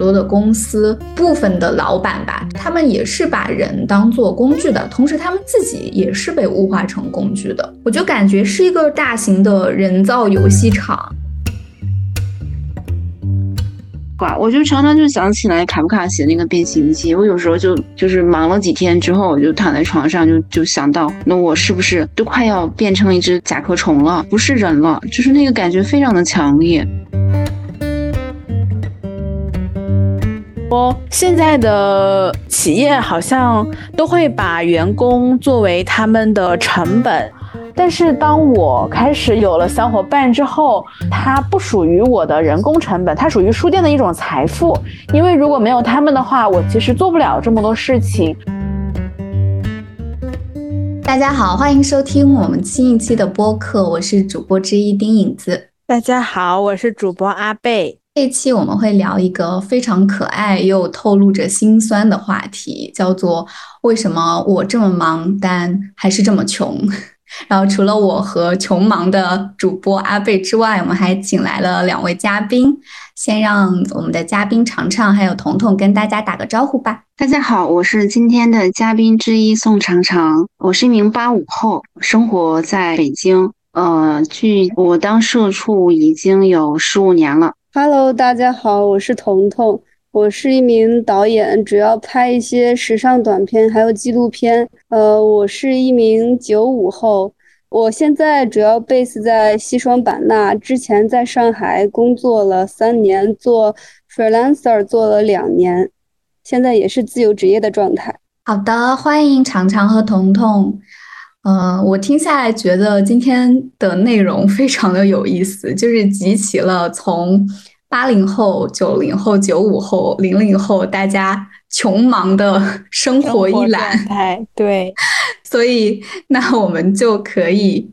多的公司部分的老板吧，他们也是把人当做工具的，同时他们自己也是被物化成工具的。我就感觉是一个大型的人造游戏场。哇我就常常就想起来卡夫卡写那个《变形记》，我有时候就就是忙了几天之后，我就躺在床上就就想到，那我是不是都快要变成一只甲壳虫了，不是人了？就是那个感觉非常的强烈。说现在的企业好像都会把员工作为他们的成本。但是当我开始有了小伙伴之后，它不属于我的人工成本，它属于书店的一种财富。因为如果没有他们的话，我其实做不了这么多事情。大家好，欢迎收听我们新一期的播客，我是主播之一丁影子。大家好，我是主播阿贝。这期我们会聊一个非常可爱又透露着心酸的话题，叫做为什么我这么忙，但还是这么穷。然后除了我和穷忙的主播阿贝之外，我们还请来了两位嘉宾。先让我们的嘉宾尝尝，还有彤彤跟大家打个招呼吧。大家好，我是今天的嘉宾之一宋常常。我是一名八五后，生活在北京。呃，距我当社畜已经有十五年了。Hello，大家好，我是彤彤。我是一名导演，主要拍一些时尚短片，还有纪录片。呃，我是一名九五后，我现在主要 base 在西双版纳，之前在上海工作了三年，做 freelancer 做了两年，现在也是自由职业的状态。好的，欢迎常常和彤彤。嗯，我听下来觉得今天的内容非常的有意思，就是集齐了从。八零后、九零后、九五后、零零后，大家穷忙的 生活一览，对，所以那我们就可以，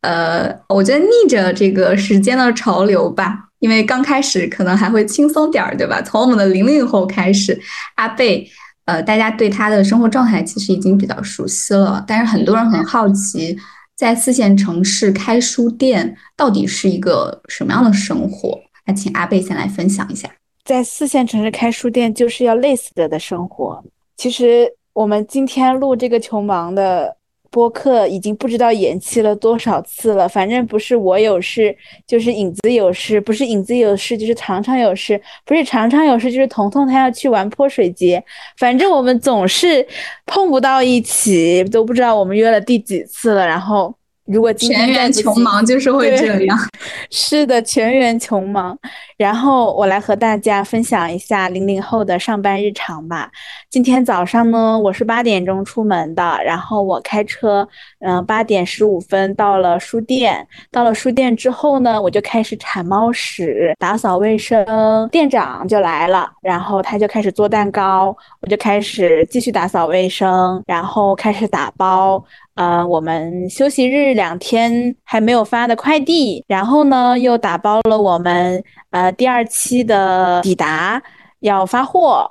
呃，我觉得逆着这个时间的潮流吧，因为刚开始可能还会轻松点儿，对吧？从我们的零零后开始，阿贝，呃，大家对他的生活状态其实已经比较熟悉了，但是很多人很好奇，在四线城市开书店到底是一个什么样的生活？那请阿贝先来分享一下，在四线城市开书店就是要累死的生活。其实我们今天录这个穷忙的播客，已经不知道延期了多少次了。反正不是我有事，就是影子有事；不是影子有事，就是常常有事；不是常常有事，就是彤彤他要去玩泼水节。反正我们总是碰不到一起，都不知道我们约了第几次了。然后。如果全员穷忙就是会这样，是的，全员穷忙。然后我来和大家分享一下零零后的上班日常吧。今天早上呢，我是八点钟出门的，然后我开车，嗯，八点十五分到了书店。到了书店之后呢，我就开始铲猫屎、打扫卫生。店长就来了，然后他就开始做蛋糕，我就开始继续打扫卫生，然后开始打包。呃，我们休息日两天还没有发的快递，然后呢又打包了我们呃第二期的抵达要发货，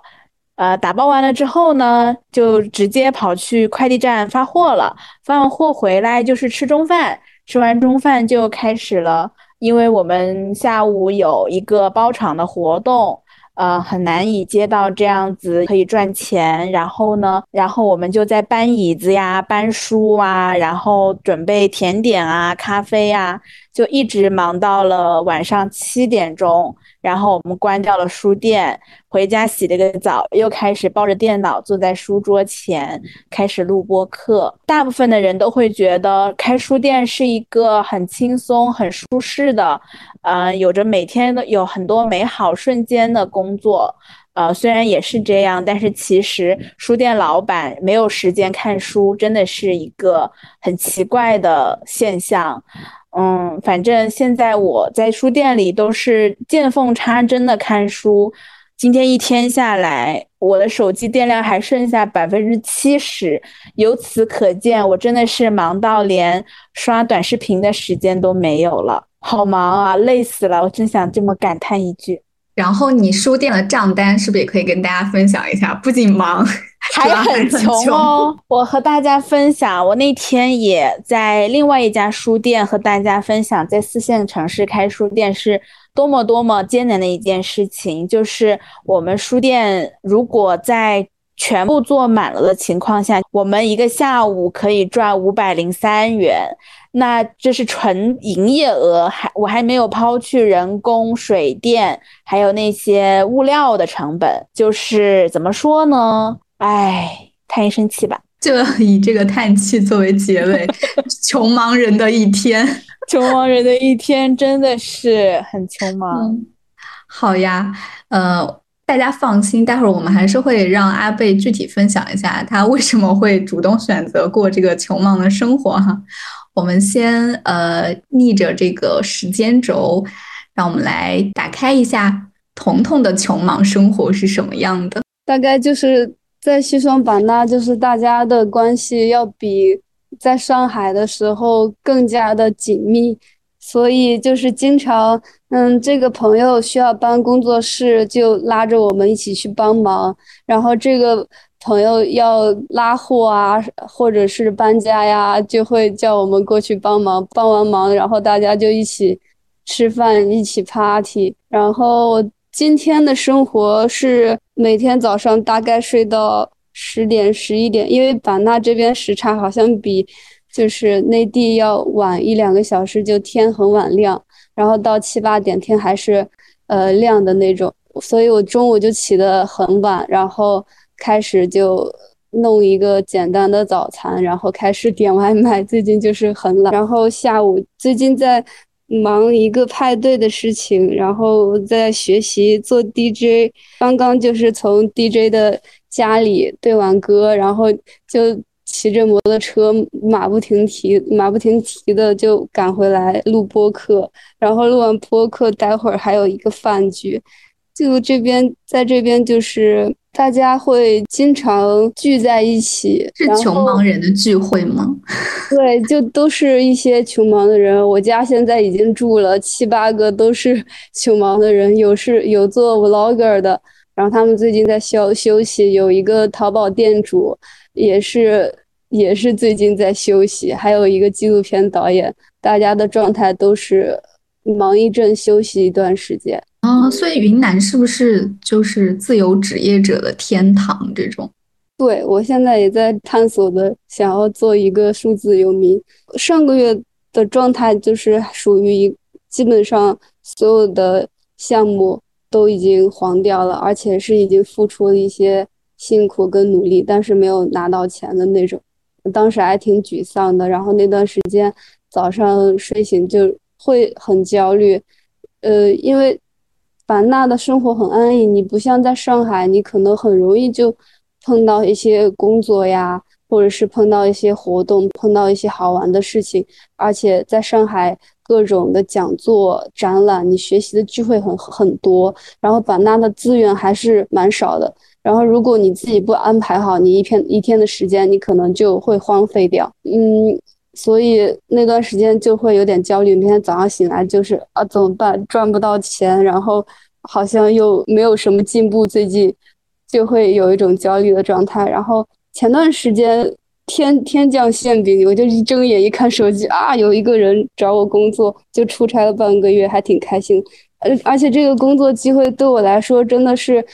呃打包完了之后呢，就直接跑去快递站发货了。发完货回来就是吃中饭，吃完中饭就开始了，因为我们下午有一个包场的活动。呃，很难以接到这样子可以赚钱，然后呢，然后我们就在搬椅子呀、搬书啊，然后准备甜点啊、咖啡呀，就一直忙到了晚上七点钟。然后我们关掉了书店，回家洗了个澡，又开始抱着电脑坐在书桌前开始录播课。大部分的人都会觉得开书店是一个很轻松、很舒适的，呃，有着每天的有很多美好瞬间的工作。呃，虽然也是这样，但是其实书店老板没有时间看书，真的是一个很奇怪的现象。嗯，反正现在我在书店里都是见缝插针的看书。今天一天下来，我的手机电量还剩下百分之七十，由此可见，我真的是忙到连刷短视频的时间都没有了，好忙啊，累死了！我真想这么感叹一句。然后你书店的账单是不是也可以跟大家分享一下？不仅忙，还很穷哦。我和大家分享，我那天也在另外一家书店和大家分享，在四线城市开书店是多么多么艰难的一件事情。就是我们书店如果在全部坐满了的情况下，我们一个下午可以赚五百零三元，那这是纯营业额，还我还没有抛去人工、水电，还有那些物料的成本。就是怎么说呢？哎，叹一声气吧，就以这个叹气作为结尾。穷忙人的一天，穷忙人的一天真的是很穷忙。好呀，呃。大家放心，待会儿我们还是会让阿贝具体分享一下他为什么会主动选择过这个穷忙的生活哈。我们先呃逆着这个时间轴，让我们来打开一下彤彤的穷忙生活是什么样的。大概就是在西双版纳，就是大家的关系要比在上海的时候更加的紧密。所以就是经常，嗯，这个朋友需要搬工作室，就拉着我们一起去帮忙。然后这个朋友要拉货啊，或者是搬家呀，就会叫我们过去帮忙。帮完忙，然后大家就一起吃饭，一起 party。然后今天的生活是每天早上大概睡到十点、十一点，因为版纳这边时差好像比。就是内地要晚一两个小时，就天很晚亮，然后到七八点天还是，呃亮的那种，所以我中午就起得很晚，然后开始就弄一个简单的早餐，然后开始点外卖。最近就是很懒，然后下午最近在忙一个派对的事情，然后在学习做 DJ，刚刚就是从 DJ 的家里对完歌，然后就。骑着摩托车，马不停蹄、马不停蹄的就赶回来录播客，然后录完播客，待会儿还有一个饭局。就这边，在这边就是大家会经常聚在一起，是穷忙人的聚会吗？对，就都是一些穷忙的人。我家现在已经住了七八个，都是 穷忙的人，有是有做 vlogger 的，然后他们最近在休休息，有一个淘宝店主。也是也是最近在休息，还有一个纪录片导演，大家的状态都是忙一阵休息一段时间所以云南是不是就是自由职业者的天堂？这种？对我现在也在探索的，想要做一个数字游民。上个月的状态就是属于一，基本上所有的项目都已经黄掉了，而且是已经付出了一些。辛苦跟努力，但是没有拿到钱的那种，当时还挺沮丧的。然后那段时间早上睡醒就会很焦虑，呃，因为版纳的生活很安逸，你不像在上海，你可能很容易就碰到一些工作呀，或者是碰到一些活动，碰到一些好玩的事情。而且在上海各种的讲座、展览，你学习的机会很很多。然后版纳的资源还是蛮少的。然后，如果你自己不安排好，你一天一天的时间，你可能就会荒废掉。嗯，所以那段时间就会有点焦虑。每天早上醒来就是啊，怎么办？赚不到钱，然后好像又没有什么进步，最近就会有一种焦虑的状态。然后前段时间天天降馅饼，我就一睁眼一看手机啊，有一个人找我工作，就出差了半个月，还挺开心。而而且这个工作机会对我来说真的是。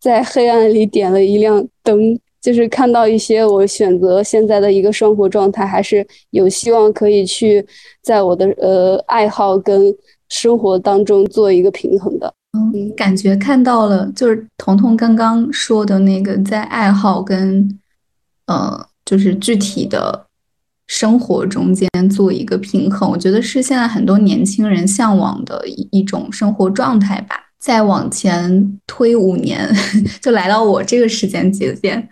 在黑暗里点了一辆灯，就是看到一些我选择现在的一个生活状态，还是有希望可以去在我的呃爱好跟生活当中做一个平衡的。嗯，感觉看到了，就是彤彤刚刚说的那个在爱好跟呃就是具体的生活中间做一个平衡，我觉得是现在很多年轻人向往的一一种生活状态吧。再往前推五年，就来到我这个时间节点。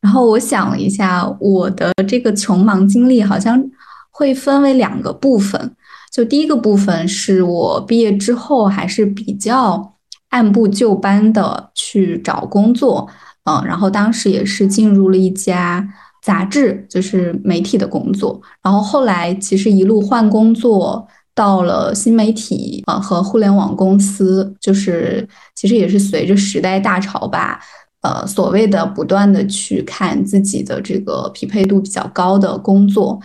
然后我想了一下，我的这个穷忙经历好像会分为两个部分。就第一个部分是我毕业之后还是比较按部就班的去找工作，嗯，然后当时也是进入了一家杂志，就是媒体的工作。然后后来其实一路换工作。到了新媒体啊和互联网公司，就是其实也是随着时代大潮吧，呃所谓的不断的去看自己的这个匹配度比较高的工作，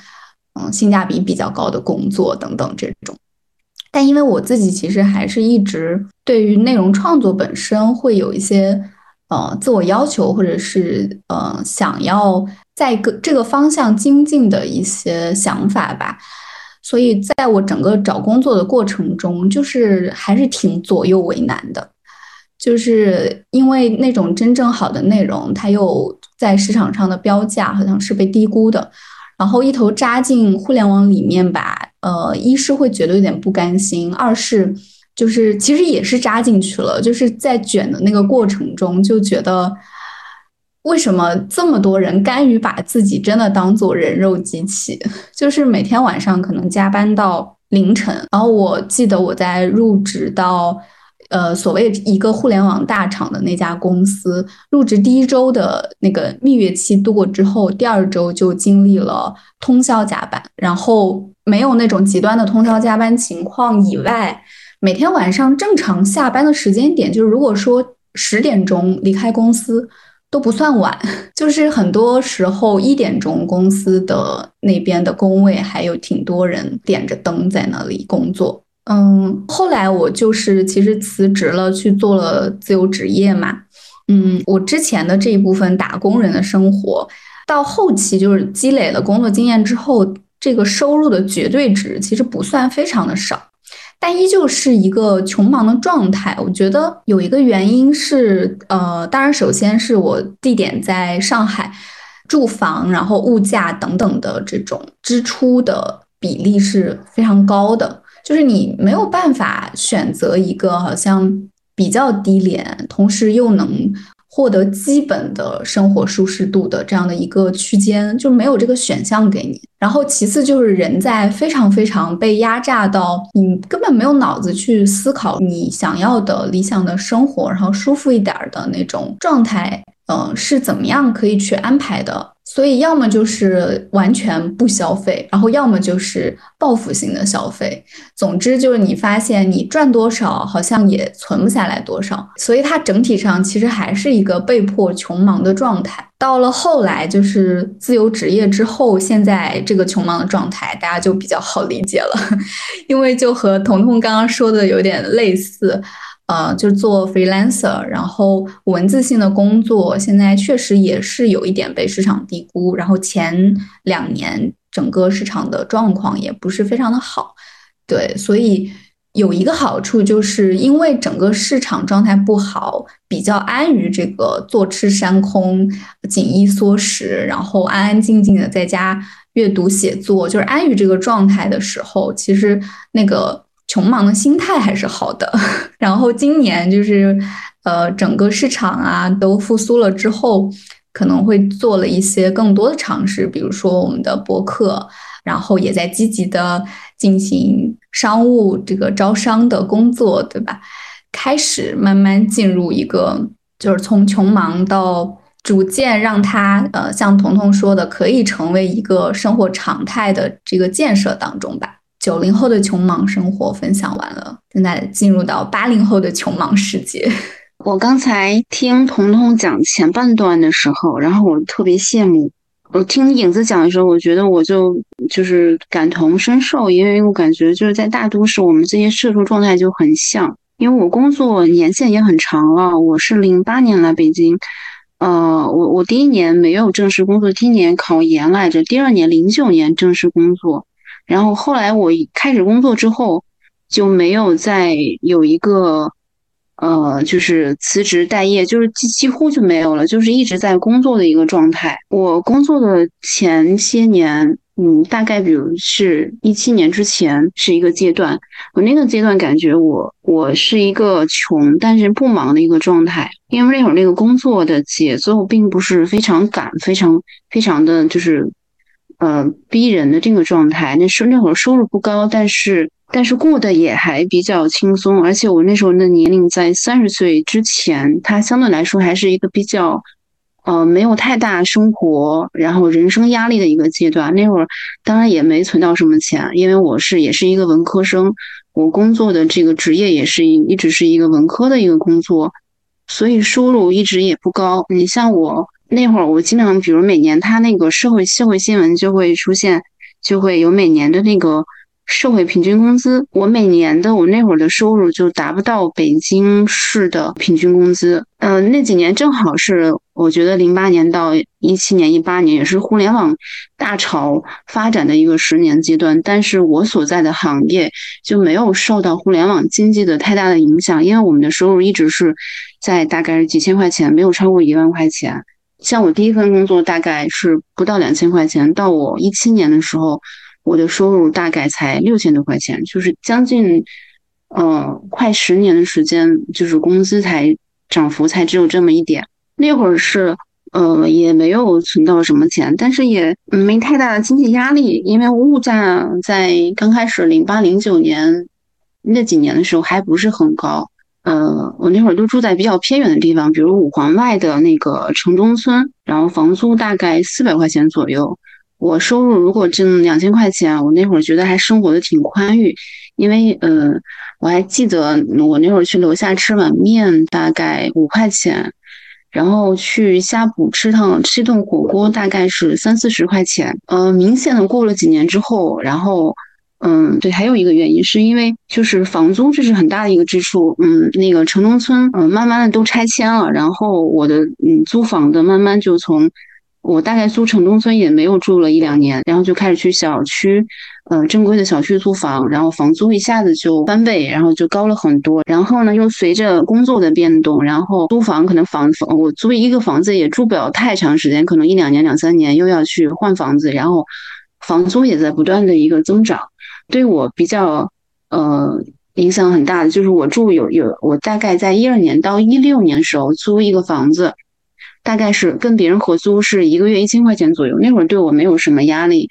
嗯，性价比比较高的工作等等这种。但因为我自己其实还是一直对于内容创作本身会有一些呃自我要求，或者是呃想要在个这个方向精进的一些想法吧。所以在我整个找工作的过程中，就是还是挺左右为难的，就是因为那种真正好的内容，它又在市场上的标价好像是被低估的，然后一头扎进互联网里面吧，呃，一是会觉得有点不甘心，二是就是其实也是扎进去了，就是在卷的那个过程中就觉得。为什么这么多人甘于把自己真的当做人肉机器？就是每天晚上可能加班到凌晨。然后我记得我在入职到，呃，所谓一个互联网大厂的那家公司，入职第一周的那个蜜月期度过之后，第二周就经历了通宵加班。然后没有那种极端的通宵加班情况以外，每天晚上正常下班的时间点，就是如果说十点钟离开公司。都不算晚，就是很多时候一点钟公司的那边的工位还有挺多人点着灯在那里工作。嗯，后来我就是其实辞职了，去做了自由职业嘛。嗯，我之前的这一部分打工人的生活，到后期就是积累了工作经验之后，这个收入的绝对值其实不算非常的少。但依旧是一个穷忙的状态。我觉得有一个原因是，呃，当然，首先是我地点在上海，住房，然后物价等等的这种支出的比例是非常高的，就是你没有办法选择一个好像比较低廉，同时又能。获得基本的生活舒适度的这样的一个区间，就没有这个选项给你。然后其次就是人在非常非常被压榨到，你根本没有脑子去思考你想要的理想的生活，然后舒服一点的那种状态，嗯，是怎么样可以去安排的。所以，要么就是完全不消费，然后要么就是报复性的消费。总之，就是你发现你赚多少，好像也存不下来多少。所以，它整体上其实还是一个被迫穷忙的状态。到了后来，就是自由职业之后，现在这个穷忙的状态，大家就比较好理解了，因为就和彤彤刚刚说的有点类似。呃，就做 freelancer，然后文字性的工作，现在确实也是有一点被市场低估。然后前两年整个市场的状况也不是非常的好，对，所以有一个好处就是因为整个市场状态不好，比较安于这个坐吃山空、紧衣缩食，然后安安静静的在家阅读写作，就是安于这个状态的时候，其实那个。穷忙的心态还是好的，然后今年就是，呃，整个市场啊都复苏了之后，可能会做了一些更多的尝试，比如说我们的博客，然后也在积极的进行商务这个招商的工作，对吧？开始慢慢进入一个，就是从穷忙到逐渐让它，呃，像彤彤说的，可以成为一个生活常态的这个建设当中吧。九零后的穷忙生活分享完了，现在进入到八零后的穷忙世界。我刚才听彤彤讲前半段的时候，然后我特别羡慕。我听影子讲的时候，我觉得我就就是感同身受，因为我感觉就是在大都市，我们这些社畜状态就很像。因为我工作年限也很长了，我是零八年来北京，呃，我我第一年没有正式工作，第一年考研来着，第二年零九年正式工作。然后后来我开始工作之后，就没有再有一个，呃，就是辞职待业，就是几几乎就没有了，就是一直在工作的一个状态。我工作的前些年，嗯，大概比如是一七年之前是一个阶段，我那个阶段感觉我我是一个穷但是不忙的一个状态，因为那会儿那个工作的节奏并不是非常赶，非常非常的就是。呃，逼人的这个状态，那时那会儿收入不高，但是但是过得也还比较轻松，而且我那时候的年龄在三十岁之前，它相对来说还是一个比较呃没有太大生活然后人生压力的一个阶段。那会儿当然也没存到什么钱，因为我是也是一个文科生，我工作的这个职业也是一一直是一个文科的一个工作，所以收入一直也不高。你像我那会儿，我经常，比如每年他那个社会社会新闻就会出现，就会有每年的那个。社会平均工资，我每年的我那会儿的收入就达不到北京市的平均工资。嗯，那几年正好是我觉得零八年到一七年、一八年也是互联网大潮发展的一个十年阶段。但是我所在的行业就没有受到互联网经济的太大的影响，因为我们的收入一直是在大概是几千块钱，没有超过一万块钱。像我第一份工作大概是不到两千块钱，到我一七年的时候。我的收入大概才六千多块钱，就是将近，呃，快十年的时间，就是工资才涨幅才只有这么一点。那会儿是，呃，也没有存到什么钱，但是也没太大的经济压力，因为物价在刚开始零八零九年那几年的时候还不是很高。呃，我那会儿都住在比较偏远的地方，比如五环外的那个城中村，然后房租大概四百块钱左右。我收入如果挣两千块钱，我那会儿觉得还生活的挺宽裕，因为呃，我还记得我那会儿去楼下吃碗面大概五块钱，然后去呷哺吃趟吃顿火锅大概是三四十块钱。呃，明显的过了几年之后，然后嗯，对，还有一个原因是因为就是房租这是很大的一个支出，嗯，那个城中村嗯慢慢的都拆迁了，然后我的嗯租房的慢慢就从。我大概租城中村也没有住了一两年，然后就开始去小区，呃，正规的小区租房，然后房租一下子就翻倍，然后就高了很多。然后呢，又随着工作的变动，然后租房可能房房我租一个房子也住不了太长时间，可能一两年、两三年又要去换房子，然后房租也在不断的一个增长。对我比较呃影响很大的就是我住有有我大概在一二年到一六年的时候租一个房子。大概是跟别人合租是一个月一千块钱左右，那会儿对我没有什么压力。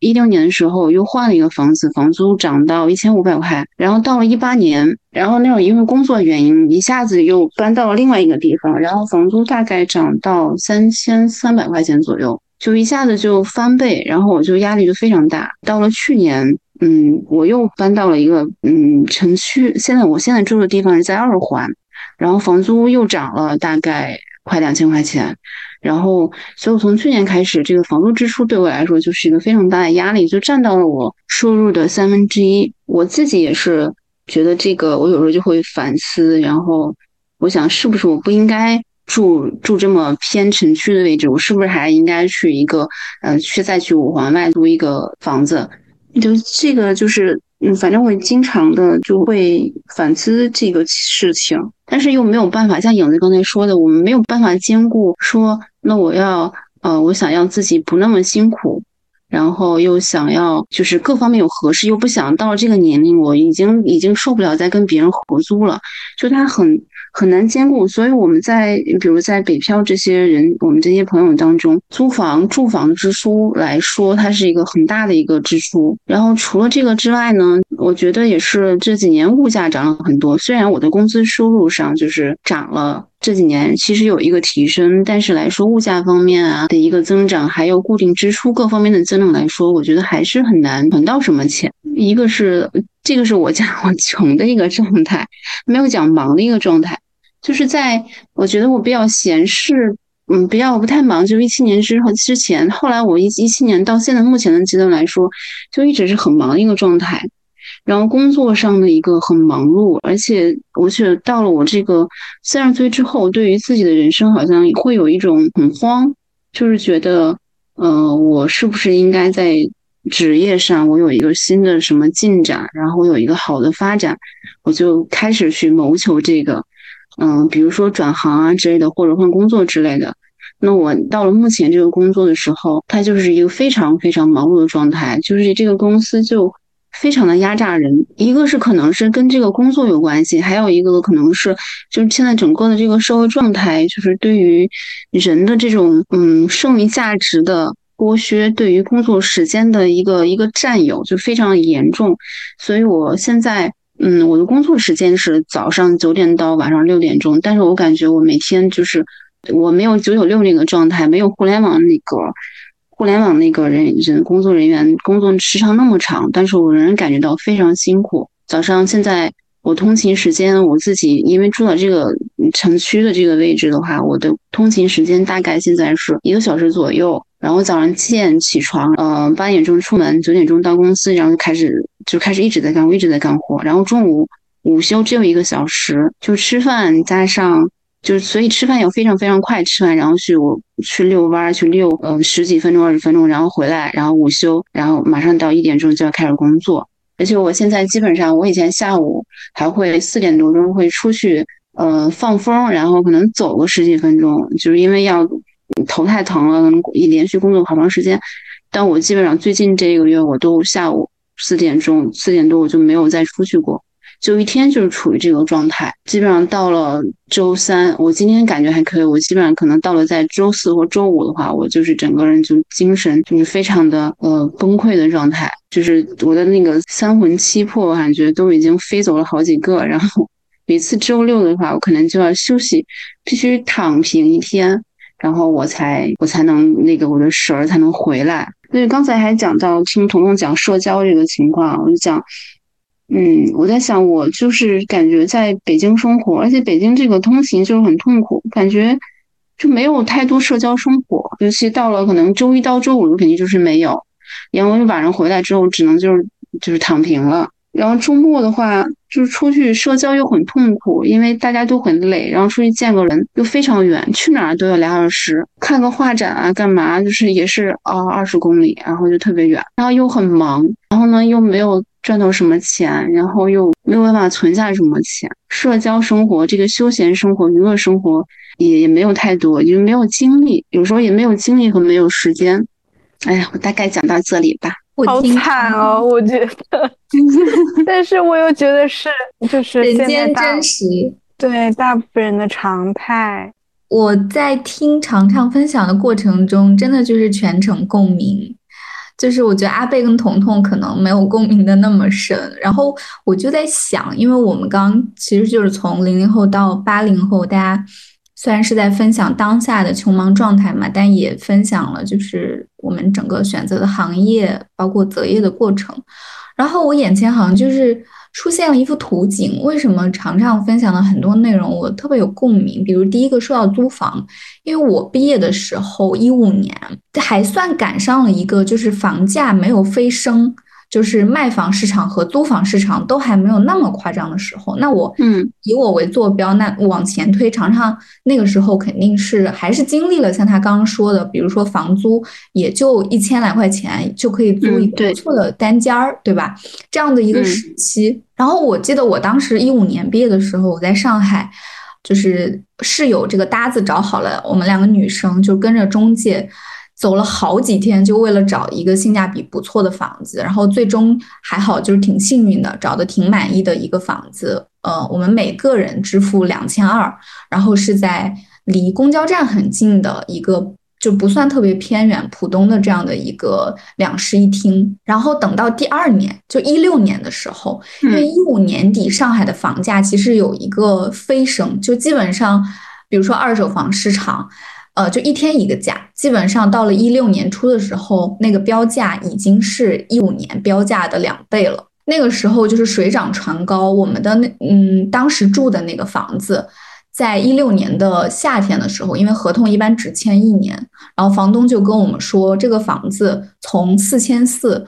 一六年的时候又换了一个房子，房租涨到一千五百块。然后到了一八年，然后那会儿因为工作原因，一下子又搬到了另外一个地方，然后房租大概涨到三千三百块钱左右，就一下子就翻倍，然后我就压力就非常大。到了去年，嗯，我又搬到了一个嗯城区，现在我现在住的地方是在二环，然后房租又涨了大概。快两千块钱，然后，所以我从去年开始，这个房租支出对我来说就是一个非常大的压力，就占到了我收入的三分之一。我自己也是觉得这个，我有时候就会反思，然后我想是不是我不应该住住这么偏城区的位置，我是不是还应该去一个，呃，去再去五环外租一个房子？就这个就是。嗯，反正我经常的就会反思这个事情，但是又没有办法，像影子刚才说的，我们没有办法兼顾说，那我要，呃，我想要自己不那么辛苦，然后又想要就是各方面有合适，又不想到这个年龄，我已经已经受不了再跟别人合租了，就他很。很难兼顾，所以我们在比如在北漂这些人，我们这些朋友当中，租房住房支出来说，它是一个很大的一个支出。然后除了这个之外呢，我觉得也是这几年物价涨了很多。虽然我的工资收入上就是涨了，这几年其实有一个提升，但是来说物价方面啊的一个增长，还有固定支出各方面的增长来说，我觉得还是很难存到什么钱。一个是这个是我讲我穷的一个状态，没有讲忙的一个状态。就是在我觉得我比较闲适，嗯，比较不太忙。就一七年之后之前，后来我一一七年到现在目前的阶段来说，就一直是很忙的一个状态。然后工作上的一个很忙碌，而且我觉得到了我这个三十岁之后，对于自己的人生好像会有一种很慌，就是觉得，呃，我是不是应该在职业上我有一个新的什么进展，然后我有一个好的发展，我就开始去谋求这个。嗯，比如说转行啊之类的，或者换工作之类的。那我到了目前这个工作的时候，它就是一个非常非常忙碌的状态，就是这个公司就非常的压榨人。一个是可能是跟这个工作有关系，还有一个可能是就是现在整个的这个社会状态，就是对于人的这种嗯剩余价值的剥削，对于工作时间的一个一个占有就非常严重。所以我现在。嗯，我的工作时间是早上九点到晚上六点钟，但是我感觉我每天就是我没有九九六那个状态，没有互联网那个互联网那个人人工作人员工作时长那么长，但是我仍然感觉到非常辛苦。早上现在我通勤时间我自己因为住在这个城区的这个位置的话，我的通勤时间大概现在是一个小时左右。然后早上七点起床，呃，八点钟出门，九点钟到公司，然后就开始就开始一直在干活，一直在干活。然后中午午休只有一个小时，就吃饭加上就所以吃饭要非常非常快吃完，然后去我去遛弯去遛，呃，十几分钟二十分钟，然后回来，然后午休，然后马上到一点钟就要开始工作。而且我现在基本上，我以前下午还会四点多钟会出去，呃，放风，然后可能走个十几分钟，就是因为要。头太疼了，一连续工作好长时间。但我基本上最近这个月，我都下午四点钟、四点多我就没有再出去过，就一天就是处于这个状态。基本上到了周三，我今天感觉还可以。我基本上可能到了在周四或周五的话，我就是整个人就精神就是非常的呃崩溃的状态，就是我的那个三魂七魄感觉都已经飞走了好几个。然后每次周六的话，我可能就要休息，必须躺平一天。然后我才我才能那个我的神儿才能回来。所以刚才还讲到听彤彤讲社交这个情况，我就讲，嗯，我在想我就是感觉在北京生活，而且北京这个通勤就是很痛苦，感觉就没有太多社交生活，尤其到了可能周一到周五肯定就是没有，然后晚上回来之后只能就是就是躺平了。然后周末的话。就是出去社交又很痛苦，因为大家都很累，然后出去见个人又非常远，去哪儿都要俩小时，看个画展啊，干嘛就是也是啊二十公里，然后就特别远，然后又很忙，然后呢又没有赚到什么钱，然后又没有办法存下什么钱，社交生活这个休闲生活、娱乐生活也也没有太多，因为没有精力，有时候也没有精力和没有时间。哎呀，我大概讲到这里吧。好惨哦，我觉得，但是我又觉得是，就是人间真实，对大部分人的常态。我在听常常分享的过程中，真的就是全程共鸣，就是我觉得阿贝跟彤彤可能没有共鸣的那么深。然后我就在想，因为我们刚其实就是从零零后到八零后，大家。虽然是在分享当下的穷忙状态嘛，但也分享了就是我们整个选择的行业，包括择业的过程。然后我眼前好像就是出现了一幅图景。为什么常常分享的很多内容我特别有共鸣？比如第一个说到租房，因为我毕业的时候一五年，还算赶上了一个就是房价没有飞升。就是卖房市场和租房市场都还没有那么夸张的时候，那我嗯以我为坐标，那往前推，常常那个时候肯定是还是经历了像他刚刚说的，比如说房租也就一千来块钱就可以租一个不错的单间儿，对吧？这样的一个时期。然后我记得我当时一五年毕业的时候，我在上海，就是室友这个搭子找好了，我们两个女生就跟着中介。走了好几天，就为了找一个性价比不错的房子，然后最终还好，就是挺幸运的，找的挺满意的一个房子。呃，我们每个人支付两千二，然后是在离公交站很近的一个，就不算特别偏远，浦东的这样的一个两室一厅。然后等到第二年，就一六年的时候，因为一五年底上海的房价其实有一个飞升，就基本上，比如说二手房市场。呃，就一天一个价，基本上到了一六年初的时候，那个标价已经是一五年标价的两倍了。那个时候就是水涨船高，我们的那嗯，当时住的那个房子，在一六年的夏天的时候，因为合同一般只签一年，然后房东就跟我们说，这个房子从四千四，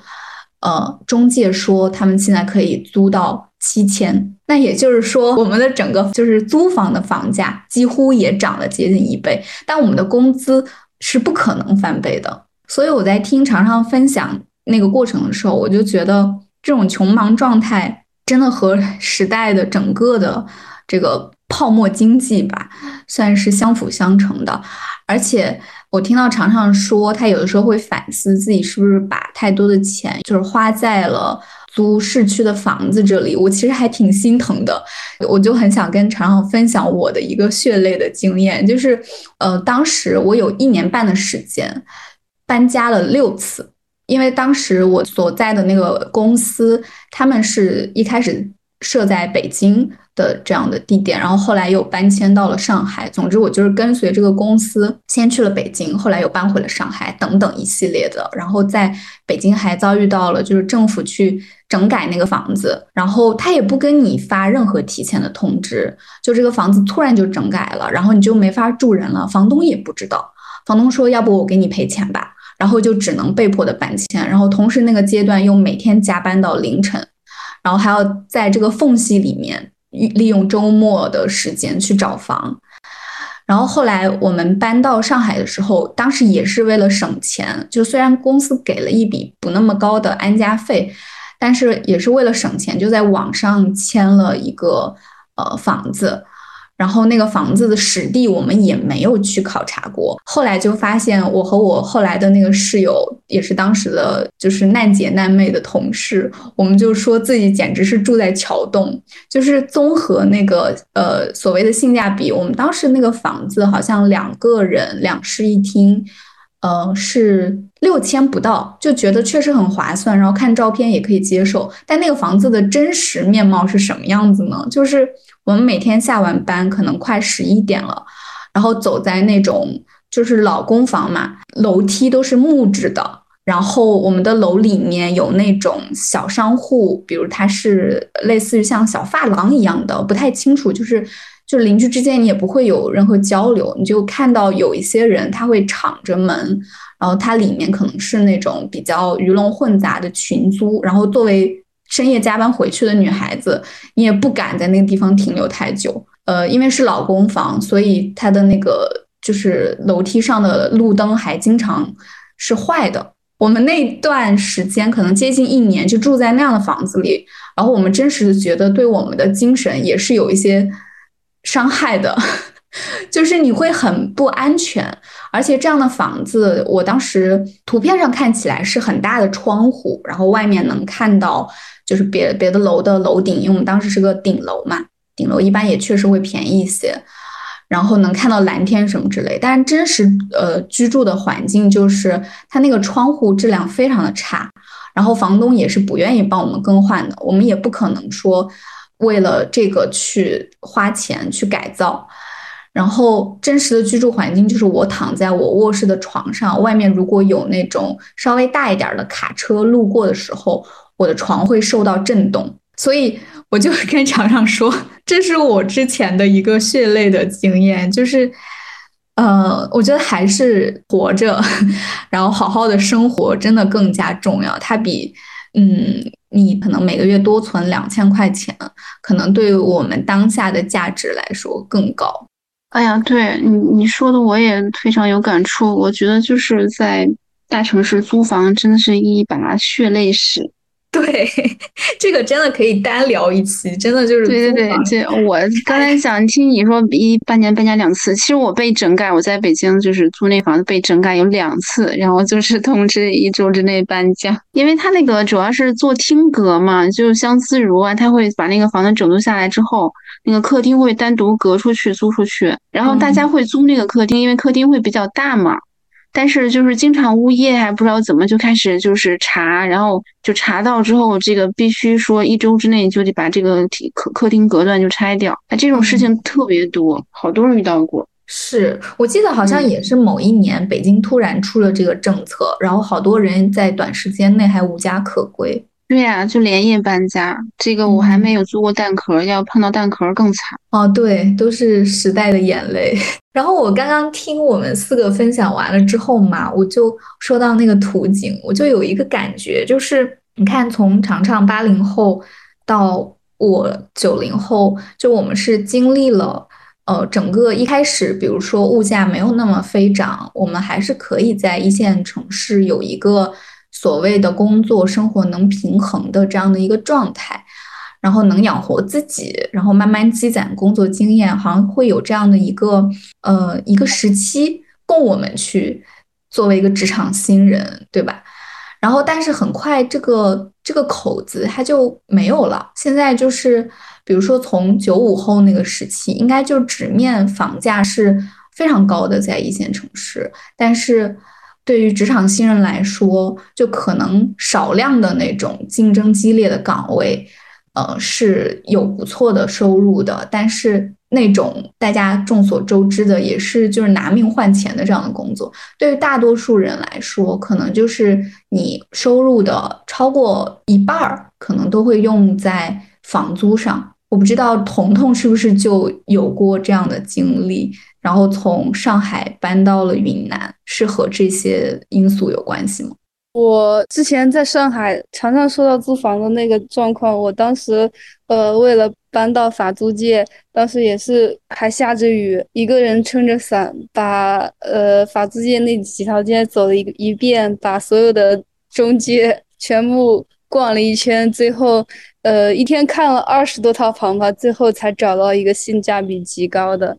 呃，中介说他们现在可以租到。七千，那也就是说，我们的整个就是租房的房价几乎也涨了接近一倍，但我们的工资是不可能翻倍的。所以我在听常常分享那个过程的时候，我就觉得这种穷忙状态真的和时代的整个的这个泡沫经济吧，算是相辅相成的。而且我听到常常说，他有的时候会反思自己是不是把太多的钱就是花在了。租市区的房子，这里我其实还挺心疼的，我就很想跟常常分享我的一个血泪的经验，就是，呃，当时我有一年半的时间搬家了六次，因为当时我所在的那个公司，他们是一开始设在北京的这样的地点，然后后来又搬迁到了上海。总之，我就是跟随这个公司先去了北京，后来又搬回了上海，等等一系列的。然后在北京还遭遇到了就是政府去整改那个房子，然后他也不跟你发任何提前的通知，就这个房子突然就整改了，然后你就没法住人了，房东也不知道。房东说：“要不我给你赔钱吧。”然后就只能被迫的搬迁，然后同时那个阶段又每天加班到凌晨。然后还要在这个缝隙里面利用周末的时间去找房，然后后来我们搬到上海的时候，当时也是为了省钱，就虽然公司给了一笔不那么高的安家费，但是也是为了省钱，就在网上签了一个呃房子。然后那个房子的实地我们也没有去考察过，后来就发现我和我后来的那个室友也是当时的就是难姐难妹的同事，我们就说自己简直是住在桥洞，就是综合那个呃所谓的性价比，我们当时那个房子好像两个人两室一厅，呃是六千不到，就觉得确实很划算，然后看照片也可以接受，但那个房子的真实面貌是什么样子呢？就是。我们每天下完班，可能快十一点了，然后走在那种就是老公房嘛，楼梯都是木质的，然后我们的楼里面有那种小商户，比如它是类似于像小发廊一样的，不太清楚，就是就邻居之间你也不会有任何交流，你就看到有一些人他会敞着门，然后它里面可能是那种比较鱼龙混杂的群租，然后作为。深夜加班回去的女孩子，你也不敢在那个地方停留太久。呃，因为是老公房，所以它的那个就是楼梯上的路灯还经常是坏的。我们那段时间可能接近一年，就住在那样的房子里，然后我们真实的觉得对我们的精神也是有一些伤害的，就是你会很不安全。而且这样的房子，我当时图片上看起来是很大的窗户，然后外面能看到。就是别别的楼的楼顶，因为我们当时是个顶楼嘛，顶楼一般也确实会便宜一些，然后能看到蓝天什么之类。但真实呃居住的环境就是它那个窗户质量非常的差，然后房东也是不愿意帮我们更换的，我们也不可能说为了这个去花钱去改造。然后真实的居住环境就是我躺在我卧室的床上，外面如果有那种稍微大一点的卡车路过的时候。我的床会受到震动，所以我就跟厂长说，这是我之前的一个血泪的经验，就是，呃，我觉得还是活着，然后好好的生活真的更加重要。它比，嗯，你可能每个月多存两千块钱，可能对于我们当下的价值来说更高。哎呀，对你你说的我也非常有感触。我觉得就是在大城市租房真的是一把血泪史。对，这个真的可以单聊一期，真的就是对对对，这我刚才想听你说一半年搬家两次，其实我被整改，我在北京就是租那房子被整改有两次，然后就是通知一周之内搬家，因为他那个主要是做厅隔嘛，就是相思如啊，他会把那个房子整顿下来之后，那个客厅会单独隔出去租出去，然后大家会租那个客厅，因为客厅会比较大嘛。但是就是经常物业还不知道怎么就开始就是查，然后就查到之后，这个必须说一周之内就得把这个客客厅隔断就拆掉。那这种事情特别多，好多人遇到过。是我记得好像也是某一年北京突然出了这个政策，然后好多人在短时间内还无家可归。对呀，就连夜搬家。这个我还没有租过蛋壳，要碰到蛋壳更惨。哦，对，都是时代的眼泪。然后我刚刚听我们四个分享完了之后嘛，我就说到那个图景，我就有一个感觉，就是你看，从常常八零后到我九零后，就我们是经历了，呃，整个一开始，比如说物价没有那么飞涨，我们还是可以在一线城市有一个。所谓的工作生活能平衡的这样的一个状态，然后能养活自己，然后慢慢积攒工作经验，好像会有这样的一个呃一个时期供我们去作为一个职场新人，对吧？然后但是很快这个这个口子它就没有了。现在就是比如说从九五后那个时期，应该就直面房价是非常高的，在一线城市，但是。对于职场新人来说，就可能少量的那种竞争激烈的岗位，呃，是有不错的收入的，但是那种大家众所周知的，也是就是拿命换钱的这样的工作，对于大多数人来说，可能就是你收入的超过一半儿，可能都会用在房租上。我不知道彤彤是不是就有过这样的经历，然后从上海搬到了云南，是和这些因素有关系吗？我之前在上海常常说到租房的那个状况，我当时，呃，为了搬到法租界，当时也是还下着雨，一个人撑着伞，把呃法租界那几条街走了一一遍，把所有的中介 全部逛了一圈，最后，呃，一天看了二十多套房吧，最后才找到一个性价比极高的。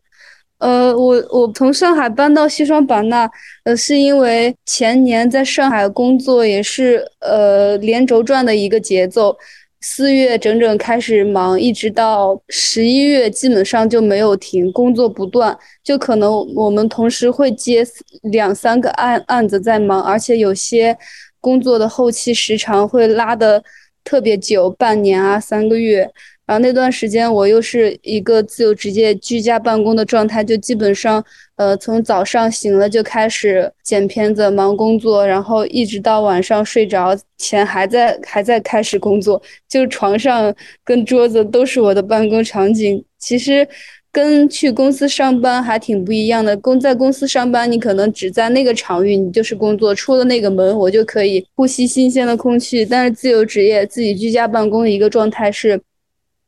呃，我我从上海搬到西双版纳，呃，是因为前年在上海工作也是呃连轴转的一个节奏，四月整整开始忙，一直到十一月基本上就没有停，工作不断，就可能我们同时会接两三个案案子在忙，而且有些工作的后期时长会拉的特别久，半年啊，三个月。然后那段时间我又是一个自由职业居家办公的状态，就基本上，呃，从早上醒了就开始剪片子、忙工作，然后一直到晚上睡着前还在还在开始工作，就床上跟桌子都是我的办公场景。其实跟去公司上班还挺不一样的。公在公司上班，你可能只在那个场域，你就是工作，出了那个门，我就可以呼吸新鲜的空气。但是自由职业自己居家办公的一个状态是。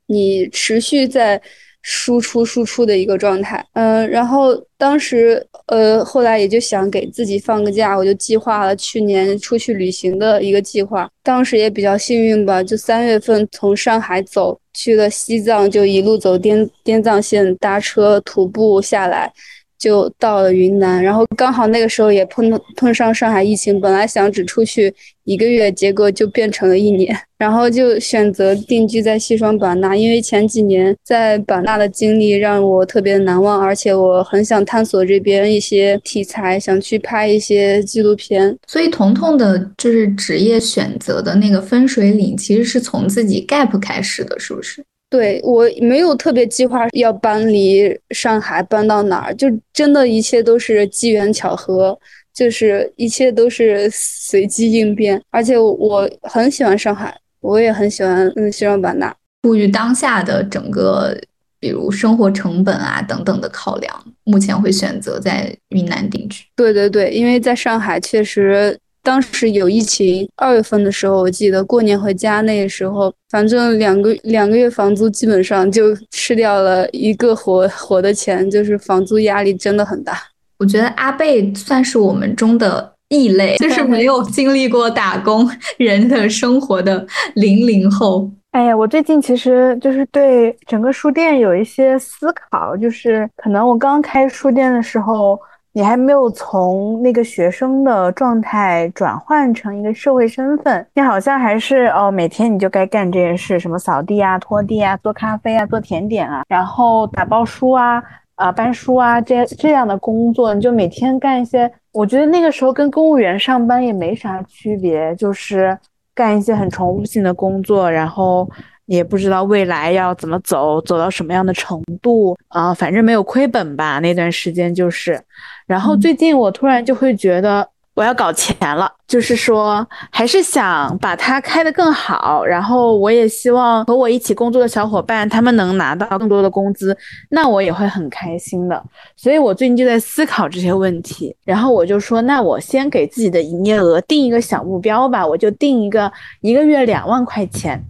你持续在输出输出的一个状态，嗯，然后当时，呃，后来也就想给自己放个假，我就计划了去年出去旅行的一个计划。当时也比较幸运吧，就三月份从上海走去了西藏，就一路走滇滇藏线，搭车徒步下来。就到了云南，然后刚好那个时候也碰碰上上海疫情，本来想只出去一个月，结果就变成了一年，然后就选择定居在西双版纳，因为前几年在版纳的经历让我特别难忘，而且我很想探索这边一些题材，想去拍一些纪录片。所以彤彤的就是职业选择的那个分水岭，其实是从自己 gap 开始的，是不是？对我没有特别计划要搬离上海，搬到哪儿，就真的一切都是机缘巧合，就是一切都是随机应变。而且我很喜欢上海，我也很喜欢嗯西双版纳。出于当下的整个，比如生活成本啊等等的考量，目前会选择在云南定居。对对对，因为在上海确实。当时有疫情，二月份的时候，我记得过年回家那个时候，反正两个两个月房租基本上就吃掉了一个活活的钱，就是房租压力真的很大。我觉得阿贝算是我们中的异类，就是没有经历过打工人的生活的零零后。哎呀，我最近其实就是对整个书店有一些思考，就是可能我刚开书店的时候。你还没有从那个学生的状态转换成一个社会身份，你好像还是哦，每天你就该干这件事，什么扫地啊、拖地啊、做咖啡啊、做甜点啊，然后打包书啊、啊搬书啊这这样的工作，你就每天干一些。我觉得那个时候跟公务员上班也没啥区别，就是干一些很重复性的工作，然后也不知道未来要怎么走，走到什么样的程度啊，反正没有亏本吧。那段时间就是。然后最近我突然就会觉得我要搞钱了，就是说还是想把它开得更好。然后我也希望和我一起工作的小伙伴他们能拿到更多的工资，那我也会很开心的。所以我最近就在思考这些问题。然后我就说，那我先给自己的营业额定一个小目标吧，我就定一个一个月两万块钱。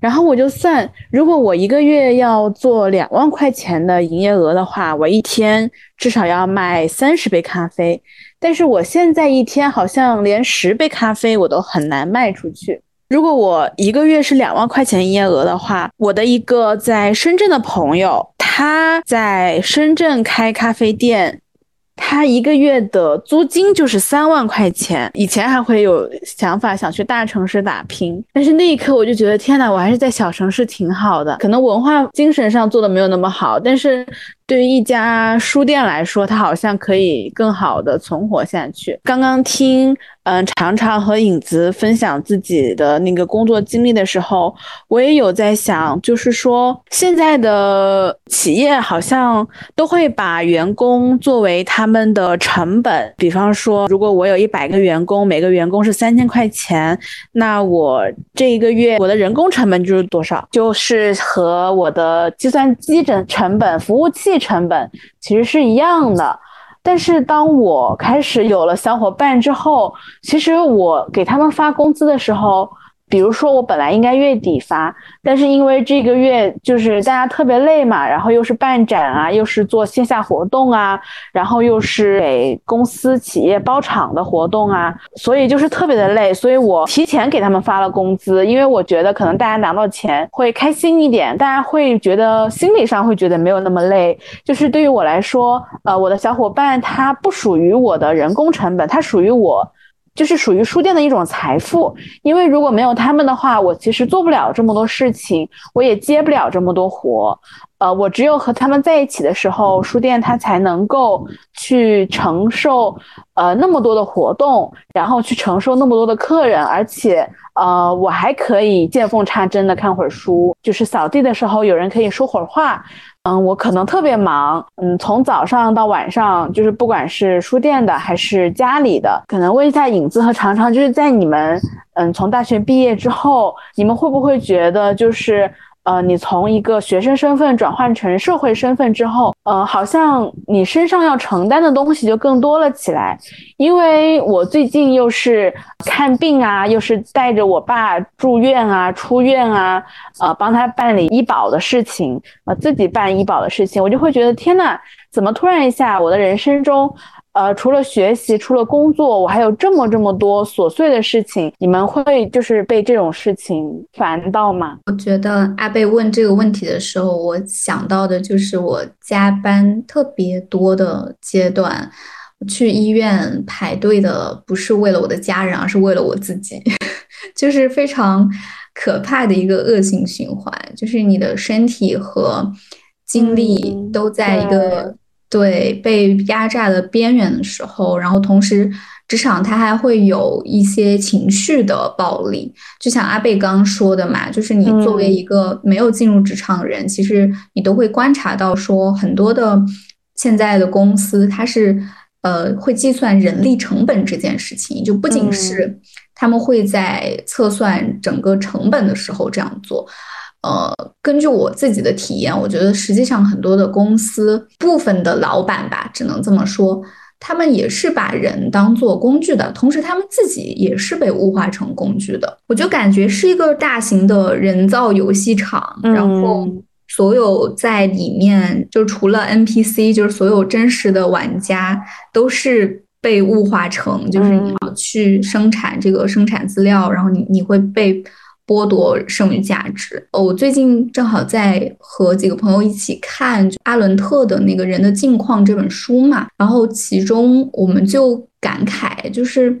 然后我就算，如果我一个月要做两万块钱的营业额的话，我一天至少要卖三十杯咖啡。但是我现在一天好像连十杯咖啡我都很难卖出去。如果我一个月是两万块钱营业额的话，我的一个在深圳的朋友，他在深圳开咖啡店。他一个月的租金就是三万块钱。以前还会有想法想去大城市打拼，但是那一刻我就觉得天哪，我还是在小城市挺好的。可能文化精神上做的没有那么好，但是对于一家书店来说，它好像可以更好的存活下去。刚刚听嗯，常常和影子分享自己的那个工作经历的时候，我也有在想，就是说现在的企业好像都会把员工作为他们的成本。比方说，如果我有一百个员工，每个员工是三千块钱，那我这一个月我的人工成本就是多少？就是和我的计算机成成本、服务器成本其实是一样的。但是当我开始有了小伙伴之后，其实我给他们发工资的时候。比如说，我本来应该月底发，但是因为这个月就是大家特别累嘛，然后又是办展啊，又是做线下活动啊，然后又是给公司企业包场的活动啊，所以就是特别的累。所以我提前给他们发了工资，因为我觉得可能大家拿到钱会开心一点，大家会觉得心理上会觉得没有那么累。就是对于我来说，呃，我的小伙伴他不属于我的人工成本，他属于我。就是属于书店的一种财富，因为如果没有他们的话，我其实做不了这么多事情，我也接不了这么多活。呃，我只有和他们在一起的时候，书店它才能够去承受呃那么多的活动，然后去承受那么多的客人，而且呃我还可以见缝插针的看会儿书，就是扫地的时候有人可以说会儿话。嗯，我可能特别忙，嗯，从早上到晚上，就是不管是书店的还是家里的，可能问一下影子和常常，就是在你们，嗯，从大学毕业之后，你们会不会觉得就是？呃，你从一个学生身份转换成社会身份之后，呃，好像你身上要承担的东西就更多了起来。因为我最近又是看病啊，又是带着我爸住院啊、出院啊，呃，帮他办理医保的事情，呃，自己办医保的事情，我就会觉得天呐，怎么突然一下，我的人生中。呃，除了学习，除了工作，我还有这么这么多琐碎的事情。你们会就是被这种事情烦到吗？我觉得阿贝问这个问题的时候，我想到的就是我加班特别多的阶段，去医院排队的不是为了我的家人，而是为了我自己，就是非常可怕的一个恶性循环，就是你的身体和精力都在一个。对被压榨的边缘的时候，然后同时职场它还会有一些情绪的暴力，就像阿贝刚说的嘛，就是你作为一个没有进入职场的人，其实你都会观察到说很多的现在的公司它是呃会计算人力成本这件事情，就不仅是他们会在测算整个成本的时候这样做。呃，根据我自己的体验，我觉得实际上很多的公司部分的老板吧，只能这么说，他们也是把人当做工具的，同时他们自己也是被物化成工具的。我就感觉是一个大型的人造游戏场，然后所有在里面，就除了 NPC，就是所有真实的玩家都是被物化成，就是你要去生产这个生产资料，然后你你会被。剥夺剩余价值。我最近正好在和几个朋友一起看阿伦特的那个人的境况这本书嘛，然后其中我们就感慨，就是